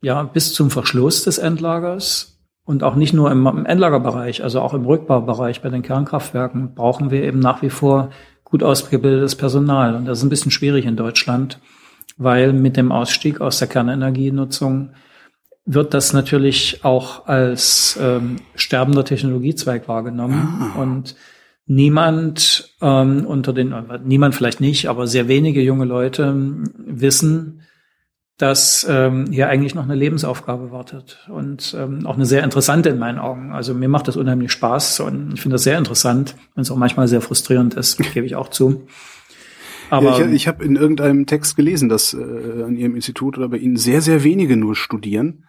ja bis zum Verschluss des Endlagers und auch nicht nur im, im Endlagerbereich, also auch im Rückbaubereich bei den Kernkraftwerken brauchen wir eben nach wie vor gut ausgebildetes Personal. Und das ist ein bisschen schwierig in Deutschland, weil mit dem Ausstieg aus der Kernenergienutzung wird das natürlich auch als ähm, sterbender Technologiezweig wahrgenommen. Ah. Und niemand ähm, unter den, niemand vielleicht nicht, aber sehr wenige junge Leute wissen, dass ähm, hier eigentlich noch eine Lebensaufgabe wartet und ähm, auch eine sehr interessante in meinen Augen. Also mir macht das unheimlich Spaß und ich finde das sehr interessant, wenn es auch manchmal sehr frustrierend ist, [LAUGHS] gebe ich auch zu. Aber ja, ich, ich habe in irgendeinem Text gelesen, dass äh, an Ihrem Institut oder bei Ihnen sehr, sehr wenige nur studieren.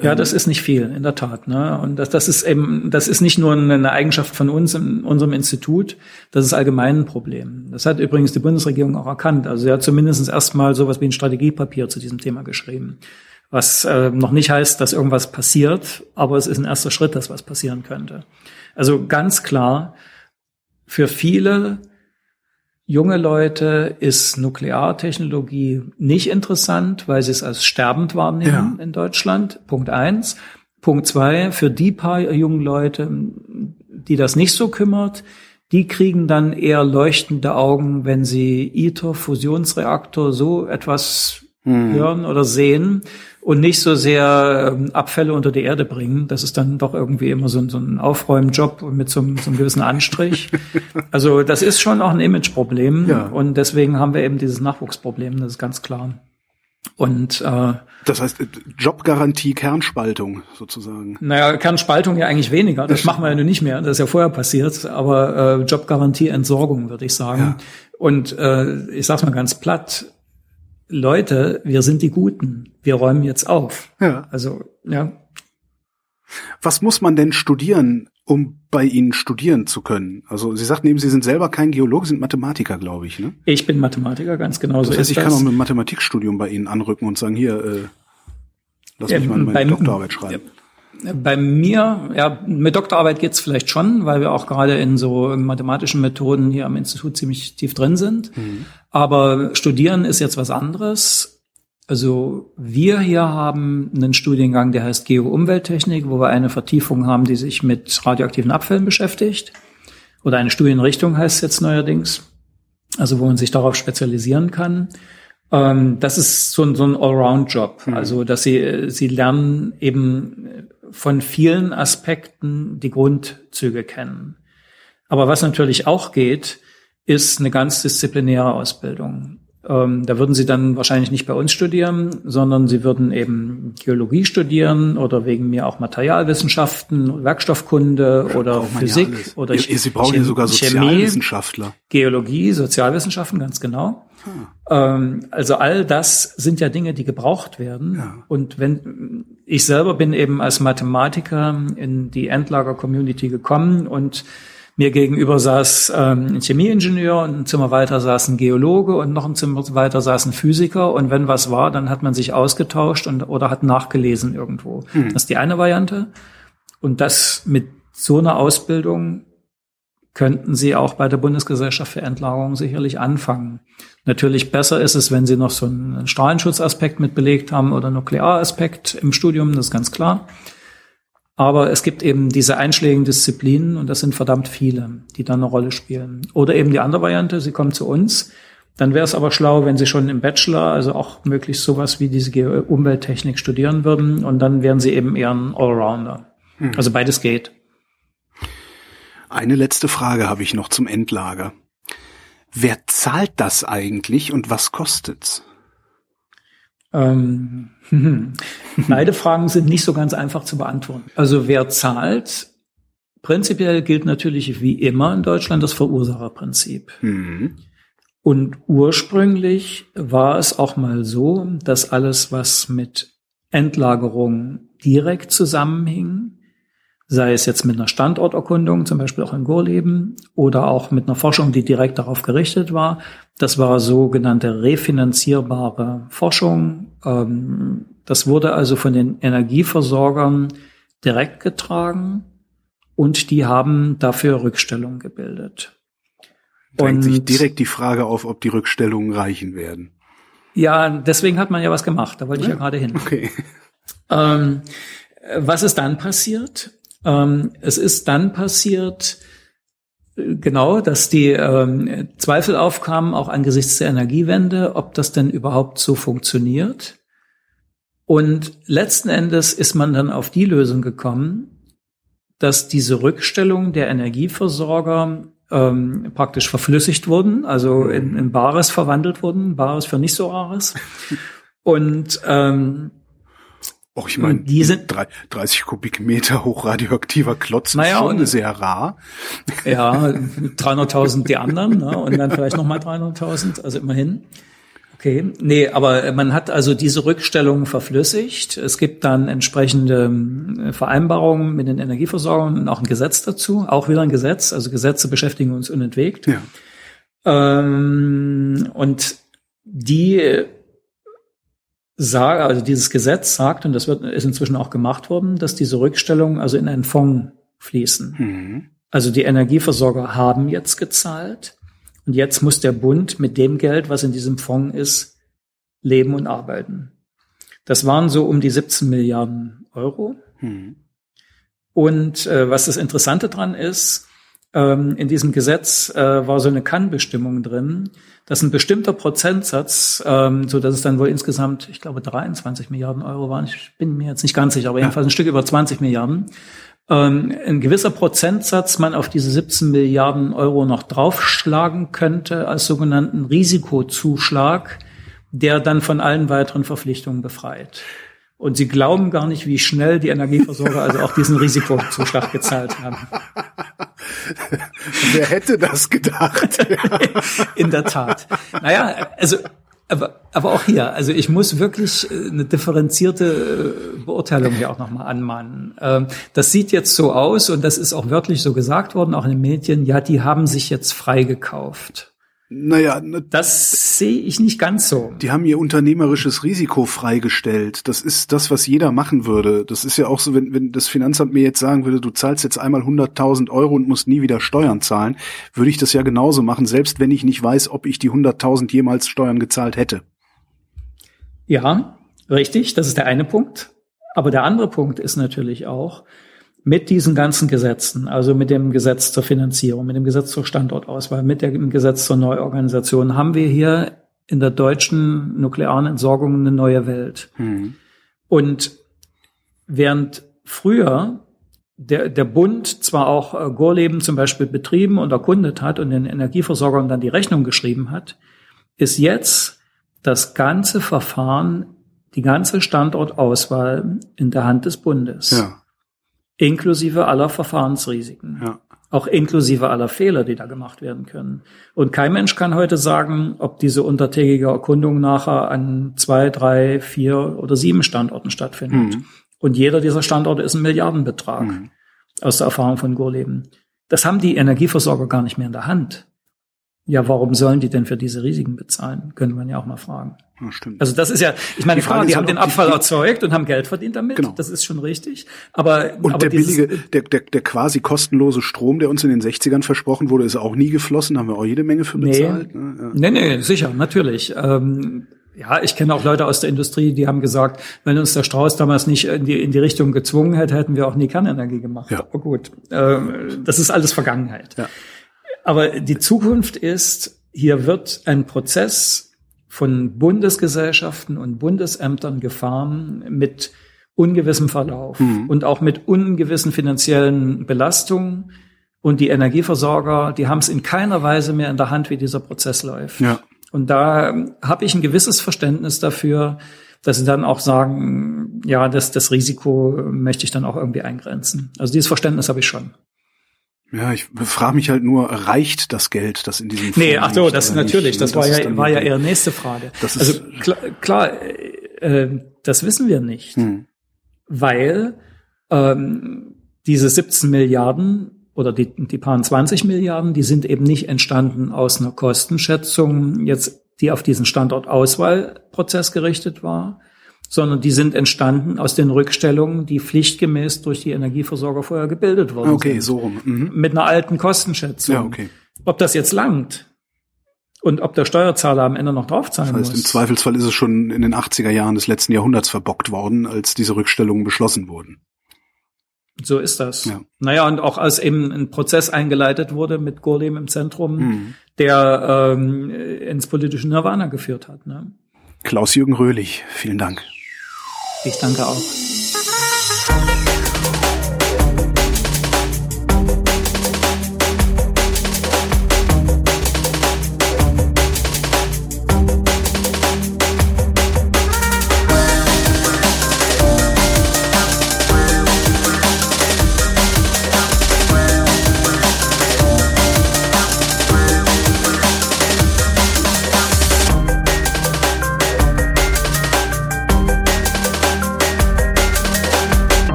Ja, das ist nicht viel, in der Tat. Ne? Und das, das ist eben, das ist nicht nur eine Eigenschaft von uns in unserem Institut, das ist allgemein ein Problem. Das hat übrigens die Bundesregierung auch erkannt. Also sie hat zumindest erstmal sowas wie ein Strategiepapier zu diesem Thema geschrieben. Was äh, noch nicht heißt, dass irgendwas passiert, aber es ist ein erster Schritt, dass was passieren könnte. Also ganz klar, für viele junge Leute ist Nukleartechnologie nicht interessant, weil sie es als sterbend wahrnehmen ja. in Deutschland. Punkt eins. Punkt zwei, für die paar jungen Leute, die das nicht so kümmert, die kriegen dann eher leuchtende Augen, wenn sie ITER, Fusionsreaktor, so etwas hm. hören oder sehen und nicht so sehr ähm, Abfälle unter die Erde bringen. Das ist dann doch irgendwie immer so, ein, so ein Aufräumjob mit so, einem, so einem gewissen Anstrich. [LAUGHS] also das ist schon auch ein Imageproblem ja. und deswegen haben wir eben dieses Nachwuchsproblem, das ist ganz klar. Und äh, das heißt äh, Jobgarantie Kernspaltung sozusagen. Naja, Kernspaltung ja eigentlich weniger. Das, das machen wir ja nur nicht mehr. Das ist ja vorher passiert. Aber äh, Jobgarantie Entsorgung würde ich sagen. Ja. Und äh, ich sag's mal ganz platt: Leute, wir sind die Guten. Wir räumen jetzt auf. Ja. Also, ja. Was muss man denn studieren, um bei Ihnen studieren zu können? Also Sie sagten eben, Sie sind selber kein Geologe, sind Mathematiker, glaube ich, ne? Ich bin Mathematiker, ganz genau so. Das heißt, ich das. kann auch mit Mathematikstudium bei Ihnen anrücken und sagen, hier, äh, lass mich mal meine Doktorarbeit schreiben. Bei mir, ja, mit Doktorarbeit geht's vielleicht schon, weil wir auch gerade in so mathematischen Methoden hier am Institut ziemlich tief drin sind. Mhm. Aber studieren ist jetzt was anderes. Also wir hier haben einen Studiengang, der heißt Geo-Umwelttechnik, wo wir eine Vertiefung haben, die sich mit radioaktiven Abfällen beschäftigt. Oder eine Studienrichtung heißt es jetzt neuerdings. Also wo man sich darauf spezialisieren kann. Ähm, das ist so ein, so ein Allround-Job. Mhm. Also dass sie, sie lernen eben von vielen Aspekten die Grundzüge kennen. Aber was natürlich auch geht, ist eine ganz disziplinäre Ausbildung. Ähm, da würden Sie dann wahrscheinlich nicht bei uns studieren, sondern Sie würden eben Geologie studieren oder wegen mir auch Materialwissenschaften, Werkstoffkunde oder Physik ja oder Sie, Sie brauchen ja sogar Sozialwissenschaftler. Chemie, Geologie, Sozialwissenschaften, ganz genau. Hm. Ähm, also all das sind ja Dinge, die gebraucht werden. Ja. Und wenn ich selber bin eben als Mathematiker in die Endlager-Community gekommen und mir gegenüber saß ähm, ein Chemieingenieur und ein Zimmer weiter saß ein Geologe und noch ein Zimmer weiter saß ein Physiker. Und wenn was war, dann hat man sich ausgetauscht und oder hat nachgelesen irgendwo. Hm. Das ist die eine Variante. Und das mit so einer Ausbildung könnten Sie auch bei der Bundesgesellschaft für Endlagerung sicherlich anfangen. Natürlich besser ist es, wenn Sie noch so einen Strahlenschutzaspekt mit belegt haben oder Nuklearaspekt im Studium, das ist ganz klar. Aber es gibt eben diese einschlägigen Disziplinen und das sind verdammt viele, die dann eine Rolle spielen. Oder eben die andere Variante, sie kommen zu uns. Dann wäre es aber schlau, wenn sie schon im Bachelor, also auch möglichst sowas wie diese Umwelttechnik studieren würden und dann wären sie eben eher ein Allrounder. Hm. Also beides geht. Eine letzte Frage habe ich noch zum Endlager. Wer zahlt das eigentlich und was kostet's? Ähm, [LAUGHS] beide Fragen sind nicht so ganz einfach zu beantworten. Also wer zahlt? Prinzipiell gilt natürlich wie immer in Deutschland das Verursacherprinzip. Mhm. Und ursprünglich war es auch mal so, dass alles, was mit Endlagerung direkt zusammenhing, sei es jetzt mit einer Standorterkundung, zum Beispiel auch in Gorleben, oder auch mit einer Forschung, die direkt darauf gerichtet war. Das war sogenannte refinanzierbare Forschung. Ähm, das wurde also von den Energieversorgern direkt getragen und die haben dafür Rückstellung gebildet. Drängt und sich direkt die Frage auf, ob die Rückstellungen reichen werden. Ja, deswegen hat man ja was gemacht. Da wollte ich ja, ja gerade hin. Okay. Ähm, was ist dann passiert? Ähm, es ist dann passiert, äh, genau, dass die ähm, Zweifel aufkamen, auch angesichts der Energiewende, ob das denn überhaupt so funktioniert. Und letzten Endes ist man dann auf die Lösung gekommen, dass diese Rückstellung der Energieversorger ähm, praktisch verflüssigt wurden, also in, in Bares verwandelt wurden, Bares für nicht so Rares. [LAUGHS] Und ähm, Och, ich meine, die sind 30 Kubikmeter hochradioaktiver Klotz naja, ist schon und, sehr rar. Ja, [LAUGHS] 300.000 die anderen ne? und dann vielleicht nochmal 300.000, also immerhin. Okay, nee, aber man hat also diese Rückstellung verflüssigt. Es gibt dann entsprechende äh, Vereinbarungen mit den Energieversorgern und auch ein Gesetz dazu, auch wieder ein Gesetz. Also Gesetze beschäftigen uns unentwegt. Ja. Ähm, und die sage, also dieses Gesetz sagt, und das wird, ist inzwischen auch gemacht worden, dass diese Rückstellungen also in einen Fonds fließen. Mhm. Also die Energieversorger haben jetzt gezahlt und jetzt muss der Bund mit dem Geld, was in diesem Fonds ist, leben und arbeiten. Das waren so um die 17 Milliarden Euro. Mhm. Und äh, was das Interessante dran ist, ähm, in diesem Gesetz äh, war so eine Kannbestimmung drin, dass ein bestimmter Prozentsatz, ähm, so dass es dann wohl insgesamt, ich glaube, 23 Milliarden Euro waren, ich bin mir jetzt nicht ganz sicher, aber jedenfalls ein Stück über 20 Milliarden, ähm, ein gewisser Prozentsatz man auf diese 17 Milliarden Euro noch draufschlagen könnte als sogenannten Risikozuschlag, der dann von allen weiteren Verpflichtungen befreit. Und sie glauben gar nicht, wie schnell die Energieversorger also auch diesen Risikozuschlag gezahlt haben. [LAUGHS] Wer hätte das gedacht? [LAUGHS] In der Tat. Naja, also aber, aber auch hier, also ich muss wirklich äh, eine differenzierte äh, Beurteilung hier auch nochmal anmahnen. Ähm, das sieht jetzt so aus und das ist auch wörtlich so gesagt worden, auch in den Medien, ja, die haben sich jetzt freigekauft. Naja, ne, das sehe ich nicht ganz so. Die haben ihr unternehmerisches Risiko freigestellt. Das ist das, was jeder machen würde. Das ist ja auch so, wenn, wenn das Finanzamt mir jetzt sagen würde, du zahlst jetzt einmal 100.000 Euro und musst nie wieder Steuern zahlen, würde ich das ja genauso machen, selbst wenn ich nicht weiß, ob ich die 100.000 jemals Steuern gezahlt hätte. Ja, richtig. Das ist der eine Punkt. Aber der andere Punkt ist natürlich auch, mit diesen ganzen Gesetzen, also mit dem Gesetz zur Finanzierung, mit dem Gesetz zur Standortauswahl, mit dem Gesetz zur Neuorganisation, haben wir hier in der deutschen nuklearen Entsorgung eine neue Welt. Mhm. Und während früher der, der Bund zwar auch äh, Gorleben zum Beispiel betrieben und erkundet hat und den Energieversorgern dann die Rechnung geschrieben hat, ist jetzt das ganze Verfahren, die ganze Standortauswahl in der Hand des Bundes. Ja. Inklusive aller Verfahrensrisiken. Ja. Auch inklusive aller Fehler, die da gemacht werden können. Und kein Mensch kann heute sagen, ob diese untertägige Erkundung nachher an zwei, drei, vier oder sieben Standorten stattfindet. Mhm. Und jeder dieser Standorte ist ein Milliardenbetrag. Mhm. Aus der Erfahrung von Gorleben. Das haben die Energieversorger gar nicht mehr in der Hand. Ja, warum sollen die denn für diese Risiken bezahlen? Könnte man ja auch mal fragen. Ja, stimmt. Also das ist ja, ich meine, die, Frage, die haben den Abfall die, erzeugt und haben Geld verdient damit. Genau. Das ist schon richtig. Aber und aber der billige, der, der, der quasi kostenlose Strom, der uns in den 60ern versprochen wurde, ist auch nie geflossen. Haben wir auch jede Menge für bezahlt. Nee, ne? ja. nee, nee, sicher, natürlich. Ähm, ja, ich kenne auch Leute aus der Industrie, die haben gesagt, wenn uns der Strauß damals nicht in die, in die Richtung gezwungen hätte, hätten wir auch nie Kernenergie gemacht. Ja. Aber gut, äh, das ist alles Vergangenheit. Ja. Aber die Zukunft ist, hier wird ein Prozess von Bundesgesellschaften und Bundesämtern gefahren mit ungewissem Verlauf mhm. und auch mit ungewissen finanziellen Belastungen. Und die Energieversorger, die haben es in keiner Weise mehr in der Hand, wie dieser Prozess läuft. Ja. Und da habe ich ein gewisses Verständnis dafür, dass sie dann auch sagen, ja, das, das Risiko möchte ich dann auch irgendwie eingrenzen. Also dieses Verständnis habe ich schon. Ja, ich frage mich halt nur, reicht das Geld, das in diesem Fonds Nee, ach so, das natürlich, das, das war ja war ja eher nächste Frage. Das also klar, klar äh, das wissen wir nicht, hm. weil ähm, diese 17 Milliarden oder die, die paar 20 Milliarden, die sind eben nicht entstanden aus einer Kostenschätzung, jetzt die auf diesen Standortauswahlprozess gerichtet war, sondern die sind entstanden aus den Rückstellungen, die pflichtgemäß durch die Energieversorger vorher gebildet wurden. Okay, sind. so rum. Mhm. Mit einer alten Kostenschätzung. Ja, okay. Ob das jetzt langt und ob der Steuerzahler am Ende noch draufzahlen das heißt, muss. Im Zweifelsfall ist es schon in den 80er Jahren des letzten Jahrhunderts verbockt worden, als diese Rückstellungen beschlossen wurden. So ist das. Ja. Naja, und auch als eben ein Prozess eingeleitet wurde mit Gorlem im Zentrum, mhm. der ähm, ins politische Nirvana geführt hat. Ne? Klaus-Jürgen Röhlich, vielen Dank. Ich danke auch.